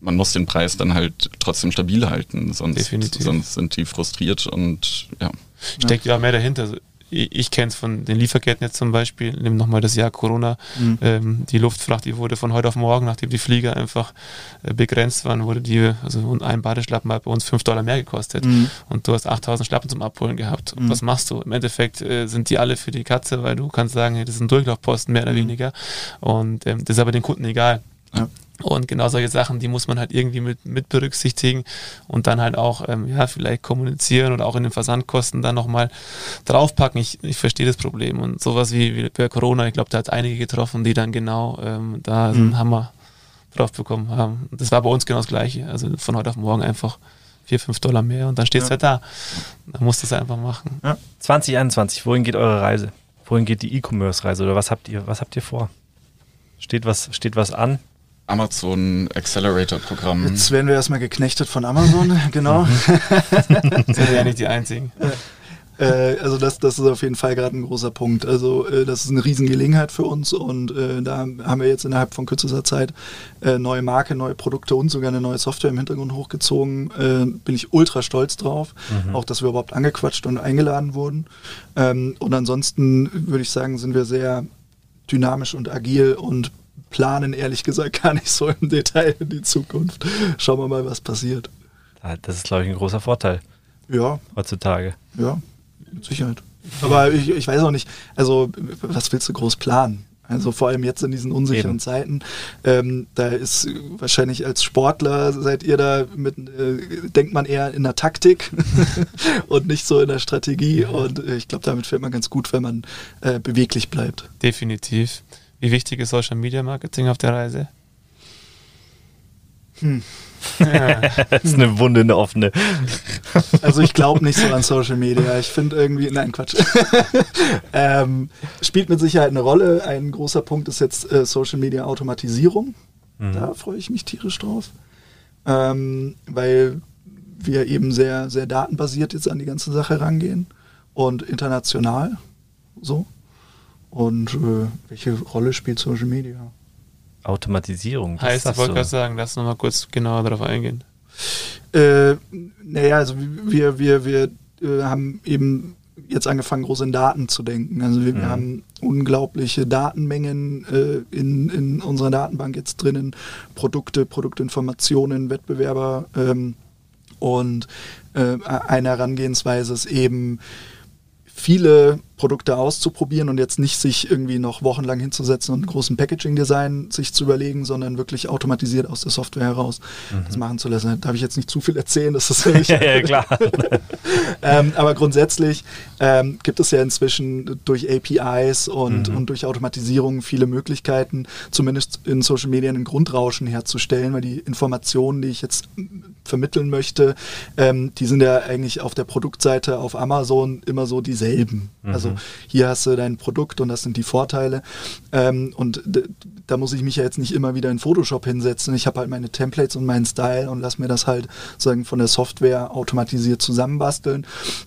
Speaker 5: man muss den Preis dann halt trotzdem stabil halten, sonst, sonst sind die frustriert und ja.
Speaker 3: Steckt ja mehr dahinter ich kenne es von den Lieferketten jetzt zum Beispiel, nimm nochmal das Jahr Corona, mhm. ähm, die Luftfracht, die wurde von heute auf morgen, nachdem die Flieger einfach äh, begrenzt waren, wurde die, also ein Badeschlappen hat bei uns 5 Dollar mehr gekostet mhm. und du hast 8000 Schlappen zum Abholen gehabt. Mhm. Was machst du? Im Endeffekt äh, sind die alle für die Katze, weil du kannst sagen, hey, das ist ein Durchlaufposten, mehr oder mhm. weniger und ähm, das ist aber den Kunden egal. Ja. Und genau solche Sachen, die muss man halt irgendwie mit, mit berücksichtigen und dann halt auch, ähm, ja, vielleicht kommunizieren oder auch in den Versandkosten dann nochmal draufpacken. Ich, ich verstehe das Problem. Und sowas wie, wie bei Corona, ich glaube, da hat einige getroffen, die dann genau ähm, da mhm. einen Hammer drauf bekommen haben. Das war bei uns genau das Gleiche. Also von heute auf morgen einfach 4, 5 Dollar mehr und dann steht es ja. halt da. Man muss das einfach machen.
Speaker 2: Ja. 2021, wohin geht eure Reise? Wohin geht die E-Commerce-Reise oder was habt ihr, was habt ihr vor? Steht was, steht was an?
Speaker 5: Amazon Accelerator Programm.
Speaker 4: Jetzt werden wir erstmal geknechtet von Amazon, genau.
Speaker 3: sind wir ja nicht die Einzigen.
Speaker 4: Äh, also das, das ist auf jeden Fall gerade ein großer Punkt. Also äh, das ist eine Riesengelegenheit für uns und äh, da haben wir jetzt innerhalb von kürzester Zeit äh, neue Marke, neue Produkte und sogar eine neue Software im Hintergrund hochgezogen. Äh, bin ich ultra stolz drauf, mhm. auch dass wir überhaupt angequatscht und eingeladen wurden. Ähm, und ansonsten würde ich sagen, sind wir sehr dynamisch und agil und planen ehrlich gesagt gar nicht so im Detail in die Zukunft. Schauen wir mal, was passiert.
Speaker 2: Das ist, glaube ich, ein großer Vorteil.
Speaker 4: Ja.
Speaker 2: Heutzutage.
Speaker 4: Ja, mit Sicherheit. Aber ich, ich weiß auch nicht, also was willst du groß planen? Also vor allem jetzt in diesen unsicheren Eben. Zeiten. Ähm, da ist wahrscheinlich als Sportler seid ihr da mit, äh, denkt man eher in der Taktik und nicht so in der Strategie. Und äh, ich glaube, damit fällt man ganz gut, wenn man äh, beweglich bleibt.
Speaker 3: Definitiv. Wie wichtig ist Social Media Marketing auf der Reise?
Speaker 2: Hm. das ist eine Wunde, eine offene.
Speaker 4: Also ich glaube nicht so an Social Media. Ich finde irgendwie, nein, Quatsch. ähm, spielt mit Sicherheit eine Rolle. Ein großer Punkt ist jetzt äh, Social Media Automatisierung. Mhm. Da freue ich mich tierisch drauf. Ähm, weil wir eben sehr, sehr datenbasiert jetzt an die ganze Sache rangehen und international so. Und äh, welche Rolle spielt Social Media?
Speaker 2: Automatisierung.
Speaker 3: Heißt, ich wollte gerade sagen, lass nochmal kurz genauer darauf eingehen.
Speaker 4: Äh, naja, also wir, wir, wir äh, haben eben jetzt angefangen, groß in Daten zu denken. Also wir, mhm. wir haben unglaubliche Datenmengen äh, in, in unserer Datenbank jetzt drinnen, Produkte, Produktinformationen, Wettbewerber ähm, und äh, eine Herangehensweise ist eben viele Produkte auszuprobieren und jetzt nicht sich irgendwie noch wochenlang hinzusetzen und einen großen Packaging-Design sich zu überlegen, sondern wirklich automatisiert aus der Software heraus mhm. das machen zu lassen. Da darf ich jetzt nicht zu viel erzählen, das ist ja, ja, klar. ähm, aber grundsätzlich ähm, gibt es ja inzwischen durch APIs und, mhm. und durch Automatisierung viele Möglichkeiten, zumindest in Social Media ein Grundrauschen herzustellen, weil die Informationen, die ich jetzt vermitteln möchte, ähm, die sind ja eigentlich auf der Produktseite auf Amazon immer so dieselben. Mhm. Also also hier hast du dein Produkt und das sind die Vorteile. Ähm, und da muss ich mich ja jetzt nicht immer wieder in Photoshop hinsetzen. Ich habe halt meine Templates und meinen Style und lass mir das halt sozusagen von der Software automatisiert zusammenbasteln.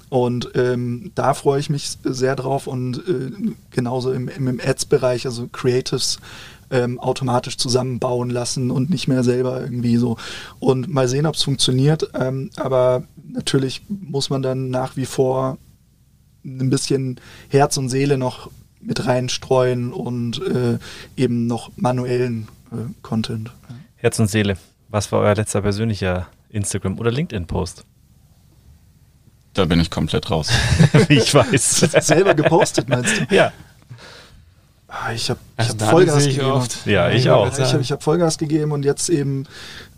Speaker 4: Und ähm, da freue ich mich sehr drauf und äh, genauso im, im Ads-Bereich, also Creatives ähm, automatisch zusammenbauen lassen und nicht mehr selber irgendwie so. Und mal sehen, ob es funktioniert. Ähm, aber natürlich muss man dann nach wie vor ein bisschen Herz und Seele noch mit reinstreuen und äh, eben noch manuellen äh, Content.
Speaker 2: Herz und Seele. Was war euer letzter persönlicher Instagram- oder LinkedIn-Post?
Speaker 5: Da bin ich komplett raus.
Speaker 2: ich weiß.
Speaker 4: Selber gepostet, meinst du?
Speaker 2: Ja.
Speaker 4: Ah, ich habe also hab Vollgas gegeben.
Speaker 2: Oft. Ja, ich auch.
Speaker 4: Ich habe hab Vollgas gegeben und jetzt eben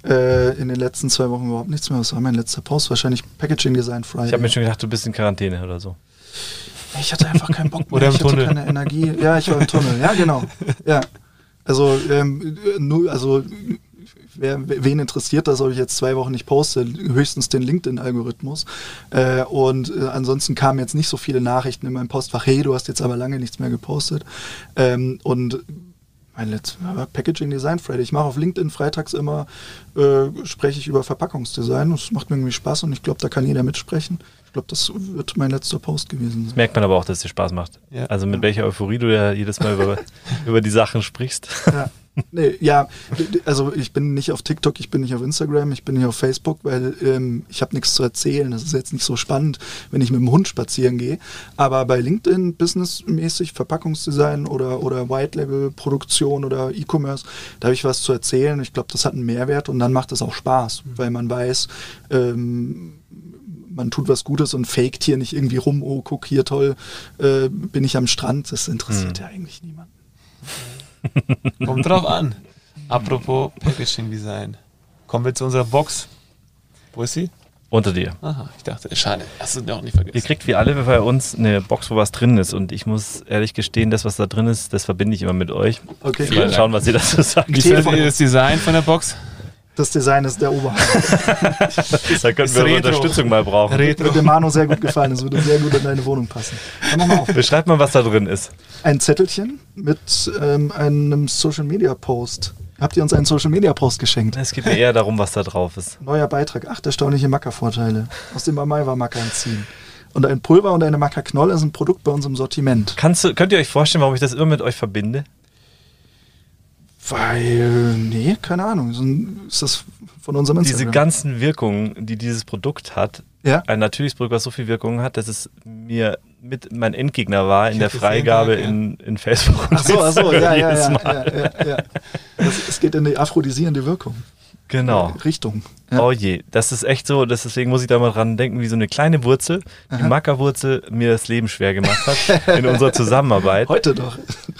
Speaker 4: äh, in den letzten zwei Wochen überhaupt nichts mehr. Was war mein letzter Post? Wahrscheinlich Packaging Design Friday.
Speaker 2: Ich habe mir schon gedacht, du bist in Quarantäne oder so.
Speaker 4: Ich hatte einfach keinen Bock
Speaker 3: mehr. Oder im
Speaker 4: ich
Speaker 3: Tunnel.
Speaker 4: hatte keine Energie. Ja, ich war im Tunnel. Ja, genau. Ja. Also, ähm, nur, also wer, wen interessiert das, ob ich jetzt zwei Wochen nicht poste? Höchstens den LinkedIn-Algorithmus. Äh, und äh, ansonsten kamen jetzt nicht so viele Nachrichten in meinem Postfach, hey, du hast jetzt aber lange nichts mehr gepostet. Ähm, und mein letztes Packaging Design Friday. Ich mache auf LinkedIn freitags immer, äh, spreche ich über Verpackungsdesign. Das macht mir irgendwie Spaß und ich glaube, da kann jeder mitsprechen. Ich glaube, das wird mein letzter Post gewesen sein.
Speaker 2: Das merkt man aber auch, dass es dir Spaß macht. Ja. Also mit ja. welcher Euphorie du ja jedes Mal über, über die Sachen sprichst.
Speaker 4: Ja. Nee, ja, also ich bin nicht auf TikTok, ich bin nicht auf Instagram, ich bin nicht auf Facebook, weil ähm, ich habe nichts zu erzählen. Das ist jetzt nicht so spannend, wenn ich mit dem Hund spazieren gehe. Aber bei LinkedIn businessmäßig, Verpackungsdesign oder, oder White-Label-Produktion oder E-Commerce, da habe ich was zu erzählen. Ich glaube, das hat einen Mehrwert und dann macht es auch Spaß, weil man weiß, ähm, man tut was Gutes und faked hier nicht irgendwie rum, oh, guck hier toll, äh, bin ich am Strand. Das interessiert hm. ja eigentlich niemanden.
Speaker 3: Kommt drauf an. Apropos Packaging Design. Kommen wir zu unserer Box. Wo ist sie?
Speaker 2: Unter dir.
Speaker 3: Aha, ich dachte, schade, hast du noch nicht vergessen.
Speaker 2: Ihr kriegt wie alle bei uns eine Box, wo was drin ist. Und ich muss ehrlich gestehen, das, was da drin ist, das verbinde ich immer mit euch.
Speaker 4: Okay.
Speaker 2: Mal schauen, was ihr dazu sagt.
Speaker 3: Wie findet ihr das Design von der Box?
Speaker 4: Das Design ist der Oberhammer.
Speaker 2: da könnten wir Unterstützung mal brauchen.
Speaker 4: Retro. Würde Manu sehr gut gefallen. Das würde sehr gut in deine Wohnung passen.
Speaker 2: Dann mal auf. Beschreib mal, was da drin ist.
Speaker 4: Ein Zettelchen mit ähm, einem Social Media Post. Habt ihr uns einen Social Media Post geschenkt?
Speaker 2: Es geht mir eher darum, was da drauf ist.
Speaker 4: Neuer Beitrag. Acht erstaunliche Mackervorteile aus dem Amaiwa-Macker entziehen. Und ein Pulver und eine Mackerknolle ist ein Produkt bei uns im Sortiment.
Speaker 2: Kannst du, könnt ihr euch vorstellen, warum ich das immer mit euch verbinde?
Speaker 4: Weil, nee, keine Ahnung. Ist das von unserem
Speaker 2: Instagram? Diese ganzen Wirkungen, die dieses Produkt hat,
Speaker 4: ja?
Speaker 2: ein natürliches Produkt, was so viel Wirkung hat, dass es mir mit mein Endgegner war in der Freigabe in, in Facebook.
Speaker 4: Ach so, ach so, ja, ja, ja, ja, ja, ja. Das, es geht in die aphrodisierende Wirkung.
Speaker 2: Genau.
Speaker 4: Richtung.
Speaker 2: Ja. Oh je, das ist echt so, deswegen muss ich da mal dran denken, wie so eine kleine Wurzel, die Aha. Mackerwurzel mir das Leben schwer gemacht hat in unserer Zusammenarbeit.
Speaker 4: Heute doch.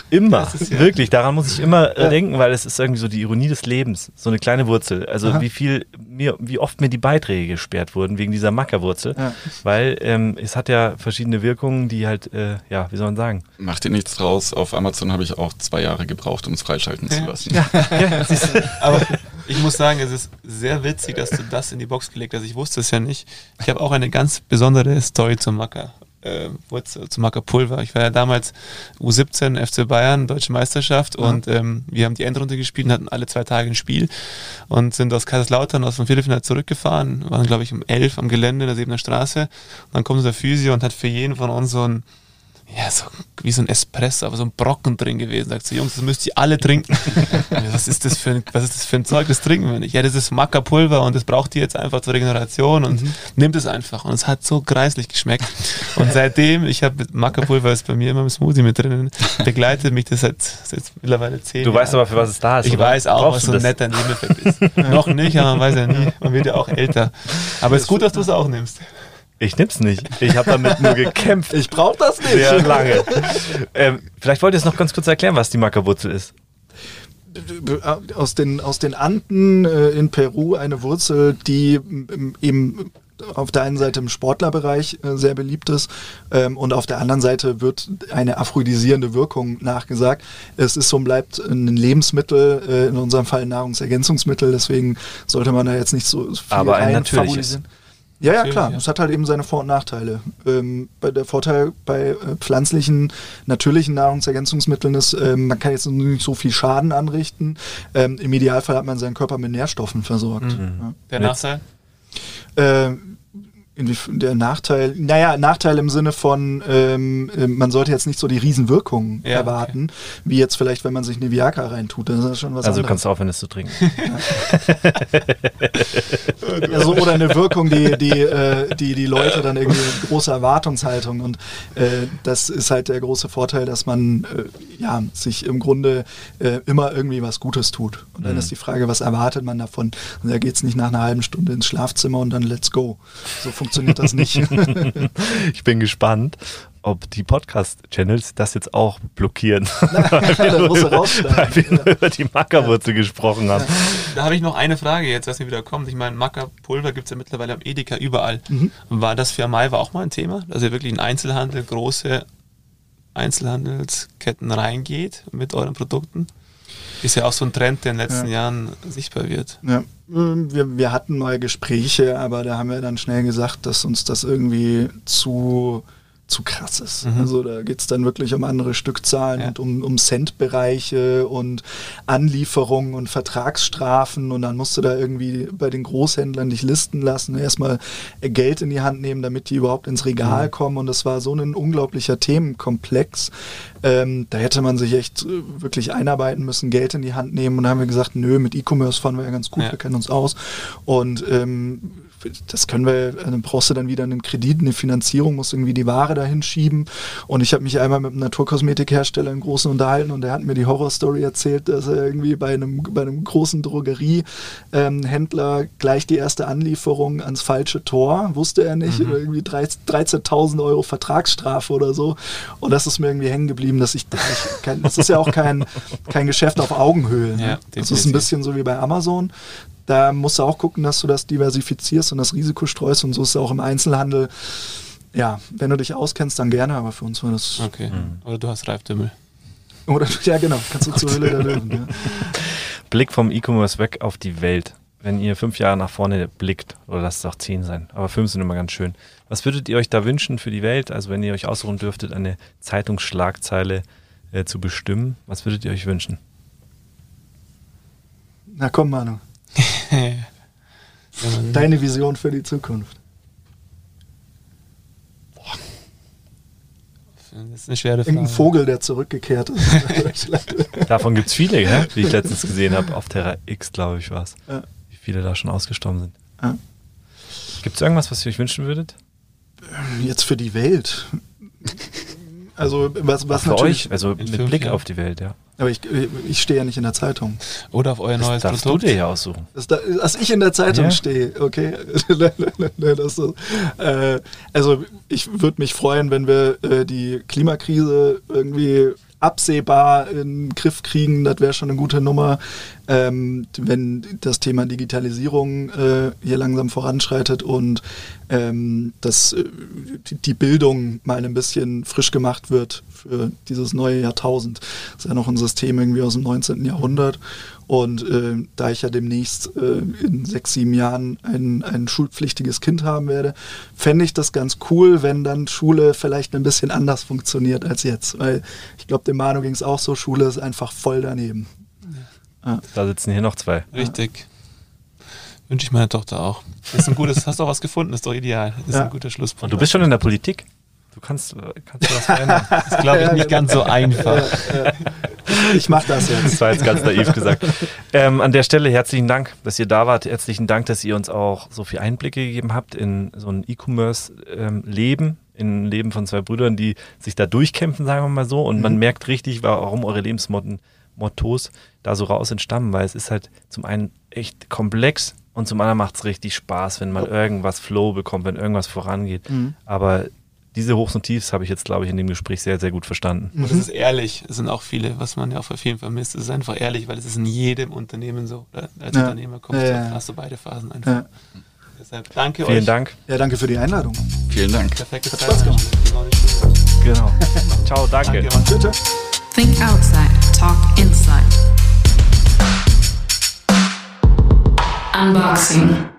Speaker 2: Immer, ja wirklich, daran muss ich immer ja. denken, weil es ist irgendwie so die Ironie des Lebens, so eine kleine Wurzel. Also Aha. wie viel mir, wie oft mir die Beiträge gesperrt wurden wegen dieser Mackerwurzel, ja. weil ähm, es hat ja verschiedene Wirkungen, die halt, äh, ja, wie soll man sagen?
Speaker 5: Macht dir nichts draus, auf Amazon habe ich auch zwei Jahre gebraucht, um es freischalten zu lassen.
Speaker 3: Ja, ja, aber ich muss sagen, es ist sehr witzig, dass du das in die Box gelegt hast. Ich wusste es ja nicht. Ich habe auch eine ganz besondere Story zum Macker. Äh, zu Macker Pulver. Ich war ja damals U17 FC Bayern, Deutsche Meisterschaft mhm. und ähm, wir haben die Endrunde gespielt und hatten alle zwei Tage ein Spiel und sind aus Kaiserslautern, aus dem Viertelfinale zurückgefahren, waren glaube ich um elf am Gelände in der Siebener Straße und dann kommt der Physio und hat für jeden von uns so ein ja, so wie so ein Espresso, aber so ein Brocken drin gewesen. Sagt sie, Jungs, das müsst ihr alle trinken. was ist das für ein, was ist das für ein Zeug, das trinken wir nicht? Ja, das ist Mackerpulver und das braucht ihr jetzt einfach zur Regeneration und mhm. nimmt es einfach. Und es hat so kreislich geschmeckt. Und seitdem, ich habe Mackerpulver ist bei mir immer im Smoothie mit drinnen, begleitet mich das seit, seit mittlerweile zehn
Speaker 2: Du
Speaker 3: Jahren.
Speaker 2: weißt aber, für was es da ist.
Speaker 3: Ich
Speaker 2: oder?
Speaker 3: weiß auch,
Speaker 2: Brauchst
Speaker 3: was so ein
Speaker 2: das?
Speaker 3: netter Nebeneffekt ist. Noch nicht, aber man weiß ja nie. Man wird ja auch älter. Aber es ist gut, dass du es auch nimmst.
Speaker 2: Ich nimm's nicht. Ich habe damit nur gekämpft.
Speaker 4: Ich brauche das nicht.
Speaker 2: Sehr lange. ähm, vielleicht wollt ihr es noch ganz kurz erklären, was die Mackerwurzel ist.
Speaker 4: aus den, aus den Anden äh, in Peru eine Wurzel, die ähm, eben auf der einen Seite im Sportlerbereich äh, sehr beliebt ist ähm, und auf der anderen Seite wird eine aphrodisierende Wirkung nachgesagt. Es ist und bleibt ein Lebensmittel, äh, in unserem Fall ein Nahrungsergänzungsmittel, deswegen sollte man da jetzt nicht so viel
Speaker 2: Aber ein natürliches.
Speaker 4: favorisieren. Ja, ja, klar.
Speaker 3: ja.
Speaker 4: Es hat halt eben seine Vor- und Nachteile. Ähm, bei der Vorteil bei äh, pflanzlichen, natürlichen Nahrungsergänzungsmitteln ist, ähm, man kann jetzt nicht so viel Schaden anrichten. Ähm, Im Idealfall hat man seinen Körper mit Nährstoffen versorgt.
Speaker 3: Mhm. Der
Speaker 2: Jetzt-
Speaker 3: Nachteil?
Speaker 4: Ja. Ähm, der Nachteil, naja, Nachteil im Sinne von, ähm, äh, man sollte jetzt nicht so die Riesenwirkung
Speaker 3: Ja,
Speaker 4: erwarten, wie jetzt vielleicht, wenn man sich eine Viagra reintut. Das ist schon was
Speaker 2: Also
Speaker 4: anderes.
Speaker 2: kannst du aufhören, es zu trinken.
Speaker 4: Ja, so, oder eine Wirkung, die die, äh, die die Leute dann irgendwie große Erwartungshaltung und äh, das ist halt der große Vorteil, dass man äh, ja sich im Grunde äh, immer irgendwie was Gutes tut. Und dann
Speaker 2: Mhm.
Speaker 4: ist die Frage, was erwartet man davon? Und da geht es nicht nach einer halben Stunde ins Schlafzimmer und dann let's go. So funktioniert das nicht.
Speaker 2: Ich bin gespannt, ob die Podcast-Channels das jetzt auch blockieren.
Speaker 4: er
Speaker 2: weil wir nur über die Mackerwurzel gesprochen haben.
Speaker 3: Da habe ich noch eine Frage jetzt, was mir wieder kommt. Ich meine, Mackerpulver gibt es ja mittlerweile am Edeka überall.
Speaker 4: Mhm.
Speaker 3: War das für Mai war auch mal ein Thema, dass ihr wirklich in Einzelhandel, große Einzelhandelsketten reingeht mit euren Produkten? Ist ja auch so ein Trend, der in den letzten
Speaker 4: Ja.
Speaker 3: Jahren sichtbar wird.
Speaker 4: Ja, wir, wir hatten mal Gespräche, aber da haben wir dann schnell gesagt, dass uns das irgendwie zu, zu krass ist.
Speaker 3: Mhm.
Speaker 4: Also da geht es dann wirklich um andere Stückzahlen
Speaker 3: Ja.
Speaker 4: und um, um Centbereiche und Anlieferungen und Vertragsstrafen und dann musst du da irgendwie bei den Großhändlern dich listen lassen, erstmal Geld in die Hand nehmen, damit die überhaupt ins Regal kommen und das war so ein unglaublicher Themenkomplex. Ähm, da hätte man sich echt äh, wirklich einarbeiten müssen, Geld in die Hand nehmen und dann haben wir gesagt, nö, mit E-Commerce fahren wir ja ganz gut,
Speaker 3: Ja.
Speaker 4: wir kennen uns aus und ähm, das können wir, dann brauchst du dann wieder einen Kredit, eine Finanzierung, musst irgendwie die Ware dahin schieben. Und ich habe mich einmal mit einem Naturkosmetikhersteller im Großen unterhalten und der hat mir die Horrorstory erzählt, dass er irgendwie bei einem, bei einem großen Drogeriehändler gleich die erste Anlieferung ans falsche Tor, wusste er nicht, oder irgendwie 13 13.000 Euro Vertragsstrafe oder so. Und das ist mir irgendwie hängen geblieben, dass ich, das ist ja auch kein, kein Geschäft auf Augenhöhe.
Speaker 3: Ja,
Speaker 4: Ne? das ist ein bisschen so wie bei Amazon. Da musst du auch gucken, dass du das diversifizierst und das Risiko streust und so ist es auch im Einzelhandel. Ja, wenn du dich auskennst, dann gerne, aber für uns war das.
Speaker 3: Okay. Oder du hast Reifdümmel.
Speaker 4: Oder ja, genau, kannst du zur Höhle der Löwen. Ja.
Speaker 2: Blick vom E-Commerce weg auf die Welt. Wenn ihr fünf Jahre nach vorne blickt, oder lasst es auch zehn sein, aber fünf sind immer ganz schön. Was würdet ihr euch da wünschen für die Welt? Also wenn ihr euch aussuchen dürftet, eine Zeitungsschlagzeile äh, zu bestimmen, was würdet ihr euch wünschen?
Speaker 4: Na komm, Manu, deine Vision für die Zukunft.
Speaker 3: das ist eine schwere
Speaker 4: Irgendein
Speaker 3: Frage.
Speaker 4: Vogel, der zurückgekehrt ist.
Speaker 2: Davon gibt es viele, gell? wie ich letztens gesehen habe. Auf Terra X, glaube ich, war es.
Speaker 4: Ja.
Speaker 2: Wie viele da schon ausgestorben sind.
Speaker 4: Ja.
Speaker 2: Gibt es irgendwas, was ihr euch wünschen würdet?
Speaker 4: Jetzt für die Welt. Also was, was
Speaker 2: für
Speaker 4: natürlich.
Speaker 2: euch, also mit Blick
Speaker 3: Jahren.
Speaker 2: auf die Welt, ja.
Speaker 4: Aber ich, ich stehe ja nicht in der Zeitung.
Speaker 3: Oder auf euer
Speaker 2: Das
Speaker 3: neues
Speaker 2: darfst
Speaker 3: Produkt.
Speaker 2: du dir ja aussuchen.
Speaker 4: Dass, da, dass ich in der Zeitung
Speaker 2: Ja.
Speaker 4: stehe, okay? Das ist, äh, also ich würde mich freuen, wenn wir äh, die Klimakrise irgendwie absehbar in den Griff kriegen. Das wäre schon eine gute Nummer. Ähm, wenn das Thema Digitalisierung äh, hier langsam voranschreitet und ähm, dass äh, die Bildung mal ein bisschen frisch gemacht wird für dieses neue Jahrtausend. Das ist ja noch ein System irgendwie aus dem 19. Jahrhundert. Und äh, da ich ja demnächst äh, in sechs, sieben Jahren ein, ein schulpflichtiges Kind haben werde, fände ich das ganz cool, wenn dann Schule vielleicht ein bisschen anders funktioniert als jetzt. Weil ich glaube, dem Manu ging es auch so, Schule ist einfach voll daneben.
Speaker 2: Da sitzen hier noch zwei.
Speaker 3: Richtig. Wünsche ich meiner Tochter auch. Das ist ein gutes, hast du auch was gefunden, das ist doch ideal. Das ist
Speaker 4: Ja.
Speaker 3: ein guter Schlusspunkt.
Speaker 2: Und du bist schon in der Politik? Du kannst, kannst du was verändern.
Speaker 3: Das ist, glaube ich, nicht ganz so einfach.
Speaker 4: Ich mache das jetzt.
Speaker 2: Das war jetzt ganz naiv gesagt. Ähm, an der Stelle herzlichen Dank, dass ihr da wart. Herzlichen Dank, dass ihr uns auch so viel Einblicke gegeben habt in so ein E-Commerce-Leben, ähm, in ein Leben von zwei Brüdern, die sich da durchkämpfen, sagen wir mal so. Und mhm. man merkt richtig, warum eure Lebensmottos da so raus entstammen, weil es ist halt zum einen echt komplex und zum anderen macht es richtig Spaß, wenn man irgendwas Flow bekommt, wenn irgendwas vorangeht. Mhm. Aber diese Hochs und Tiefs habe ich jetzt, glaube ich, in dem Gespräch sehr, sehr gut verstanden.
Speaker 3: Und es ist ehrlich. Es sind auch viele, was man ja auch bei vielen vermisst. Es ist einfach ehrlich, weil es ist in jedem Unternehmen so. Als ja. Unternehmer kommst ja, du, hast du beide Phasen einfach. Ja.
Speaker 2: Deshalb danke Vielen euch. Dank.
Speaker 4: Ja, danke für die Einladung.
Speaker 5: Vielen Dank.
Speaker 3: Perfektes Spaß gemacht.
Speaker 2: Genau. Ciao, danke. danke
Speaker 4: Bitte.
Speaker 1: Think outside, talk inside. Unboxing.